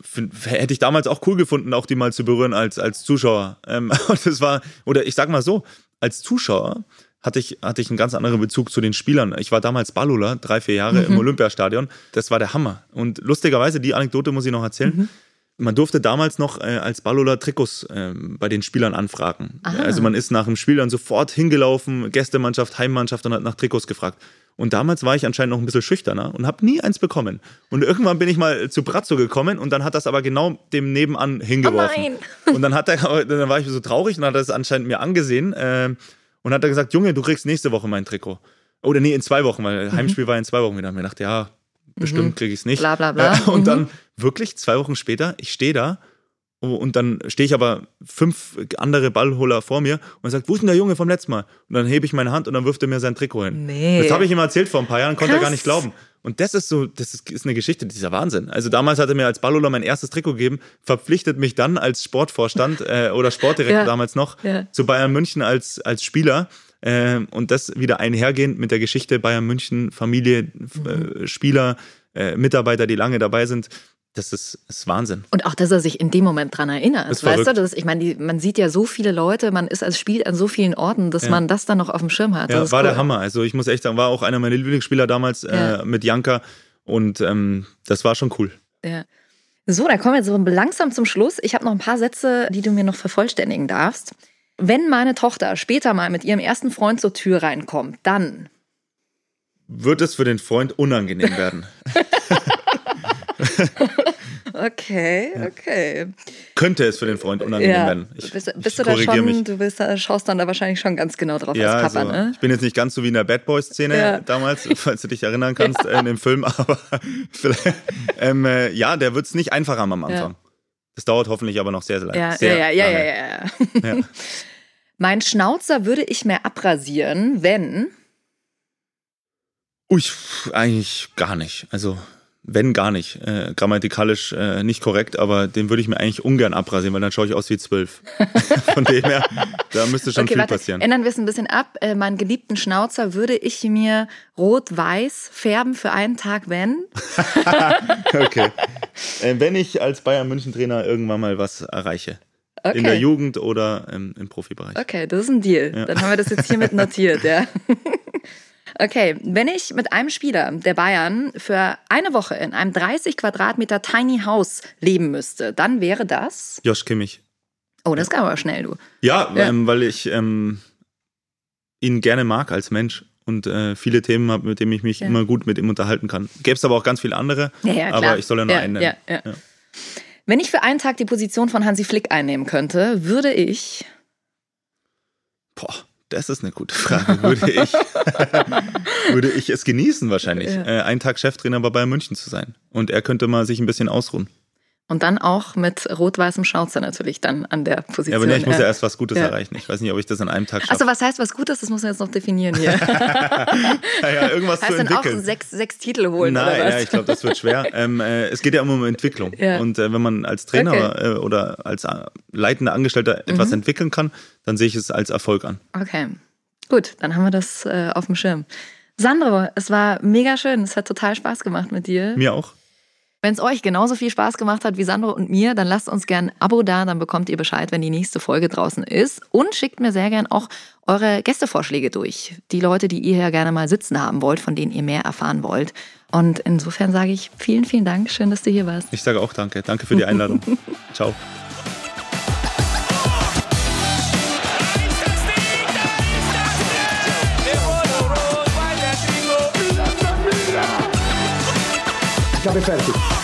find, hätte ich damals auch cool gefunden, auch die mal zu berühren als, als Zuschauer. Ähm, und das war, oder ich sag mal so, als Zuschauer hatte ich, hatte ich einen ganz anderen Bezug zu den Spielern. Ich war damals Ballula, drei, vier Jahre im Olympiastadion. Das war der Hammer. Und lustigerweise, die Anekdote muss ich noch erzählen. Man durfte damals noch äh, als Ballola Trikots ähm, bei den Spielern anfragen. Aha. Also man ist nach dem Spiel dann sofort hingelaufen, Gästemannschaft, Heimmannschaft und hat nach Trikots gefragt. Und damals war ich anscheinend noch ein bisschen schüchterner und habe nie eins bekommen. Und irgendwann bin ich mal zu Brazzo gekommen und dann hat das aber genau dem nebenan hingeworfen. nein. Und dann hat er, dann war ich so traurig und hat er das anscheinend mir angesehen äh, und hat er gesagt, Junge, du kriegst nächste Woche mein Trikot. Oder nee, in zwei Wochen, weil Heimspiel war in zwei Wochen wieder. Und mir dachte, ja, bestimmt kriege ich es nicht. Bla, bla, bla. Äh, und Mhm. dann wirklich zwei Wochen später, ich stehe da oh, und dann stehe ich aber fünf andere Ballholer vor mir und sagt, wo ist denn der Junge vom letzten Mal? Und dann hebe ich meine Hand und dann wirft er mir sein Trikot hin. Nee. Das habe ich ihm erzählt vor ein paar Jahren, konnte er gar Krass. nicht glauben. Und das ist so, das ist, ist eine Geschichte, dieser Wahnsinn. Also damals hat er mir als Ballholer mein erstes Trikot gegeben, verpflichtet mich dann als Sportvorstand äh, oder Sportdirektor Ja. damals noch Ja. zu Bayern München als, als Spieler. Ähm, und das wieder einhergehend mit der Geschichte Bayern München, Familie, Mhm. äh, Spieler, äh, Mitarbeiter, die lange dabei sind. Das ist, ist Wahnsinn. Und auch, dass er sich in dem Moment dran erinnert. Das ist weißt du, verrückt. das, ich meine, die- man sieht ja so viele Leute, man ist als Spiel an so vielen Orten, dass Ja. man das dann noch auf dem Schirm hat. Ja, das war cool. der Hammer. Also ich muss echt sagen, war auch einer meiner Lieblingsspieler damals Ja. äh, mit Janka. Und ähm, das war schon cool. Ja. So, dann kommen wir jetzt so langsam zum Schluss. Ich habe noch ein paar Sätze, die du mir noch vervollständigen darfst. Wenn meine Tochter später mal mit ihrem ersten Freund zur Tür reinkommt, dann. Wird es für den Freund unangenehm werden? Okay, okay. Könnte es für den Freund unangenehm Ja. werden? Ich, bist ich bist du da schon, mich. du bist, da- schaust dann da wahrscheinlich schon ganz genau drauf Ja, als Papa, also, ne? ich bin jetzt nicht ganz so wie in der Bad Boys-Szene Ja. damals, falls du dich erinnern kannst, äh, in dem Film, aber vielleicht, ähm, äh, ja, der wird es nicht einfacher haben am Anfang. Das dauert hoffentlich aber noch sehr, sehr lange. Ja, ja, ja, ja, ja, ja, ja. Mein Schnauzer würde ich mehr abrasieren, wenn. Ui, eigentlich gar nicht. Also, wenn gar nicht. Äh, grammatikalisch äh, nicht korrekt, aber den würde ich mir eigentlich ungern abrasieren, weil dann schaue ich aus wie zwölf. Von dem her, da müsste schon viel passieren. Ändern wir es ein bisschen ab. Äh, meinen geliebten Schnauzer würde ich mir rot-weiß färben für einen Tag, wenn. Okay. Äh, wenn ich als Bayern München Trainer irgendwann mal was erreiche. Okay. In der Jugend oder ähm, im Profibereich. Okay, das ist ein Deal. Ja. Dann haben wir das jetzt hiermit notiert, ja. Okay, wenn ich mit einem Spieler der Bayern für eine Woche in einem 30 Quadratmeter Tiny House leben müsste, dann wäre das. Josh Kimmich. Oh, das kam aber schnell, du. Ja, Ja. Ähm, weil ich ähm, ihn gerne mag als Mensch und äh, viele Themen habe, mit denen ich mich Ja. immer gut mit ihm unterhalten kann. Gäbe es aber auch ganz viele andere, Ja, ja, aber ich soll ja nur einen nennen. Ja, ja. Ja. Wenn ich für einen Tag die Position von Hansi Flick einnehmen könnte, würde ich. Boah, das ist eine gute Frage. Würde ich, würde ich es genießen wahrscheinlich, Ja. äh, einen Tag Cheftrainer bei Bayern München zu sein. Und er könnte mal sich ein bisschen ausruhen. Und dann auch mit rot-weißem Schnauzer natürlich dann an der Position. Ja, aber nee, ich muss ja äh, erst was Gutes Ja. erreichen. Ich weiß nicht, ob ich das an einem Tag schaffe. Achso, was heißt was Gutes? Das muss man jetzt noch definieren hier. ja, ja, irgendwas heißt zu dann auch entwickeln. sechs, sechs Titel holen Nein, oder was? ja, ich glaube, das wird schwer. ähm, äh, es geht ja immer um Entwicklung. Ja. Und äh, wenn man als Trainer Okay. äh, oder als äh, leitender Angestellter etwas Mhm. entwickeln kann, dann sehe ich es als Erfolg an. Okay, gut, dann haben wir das äh, auf dem Schirm. Sandro, es war mega schön. Es hat total Spaß gemacht mit dir. Mir auch. Wenn es euch genauso viel Spaß gemacht hat wie Sandro und mir, dann lasst uns gern ein Abo da, dann bekommt ihr Bescheid, wenn die nächste Folge draußen ist. Und schickt mir sehr gern auch eure Gästevorschläge durch. Die Leute, die ihr ja gerne mal sitzen haben wollt, von denen ihr mehr erfahren wollt. Und insofern sage ich vielen, vielen Dank. Schön, dass du hier warst. Ich sage auch danke. Danke für die Einladung. Ciao. Cabe perto.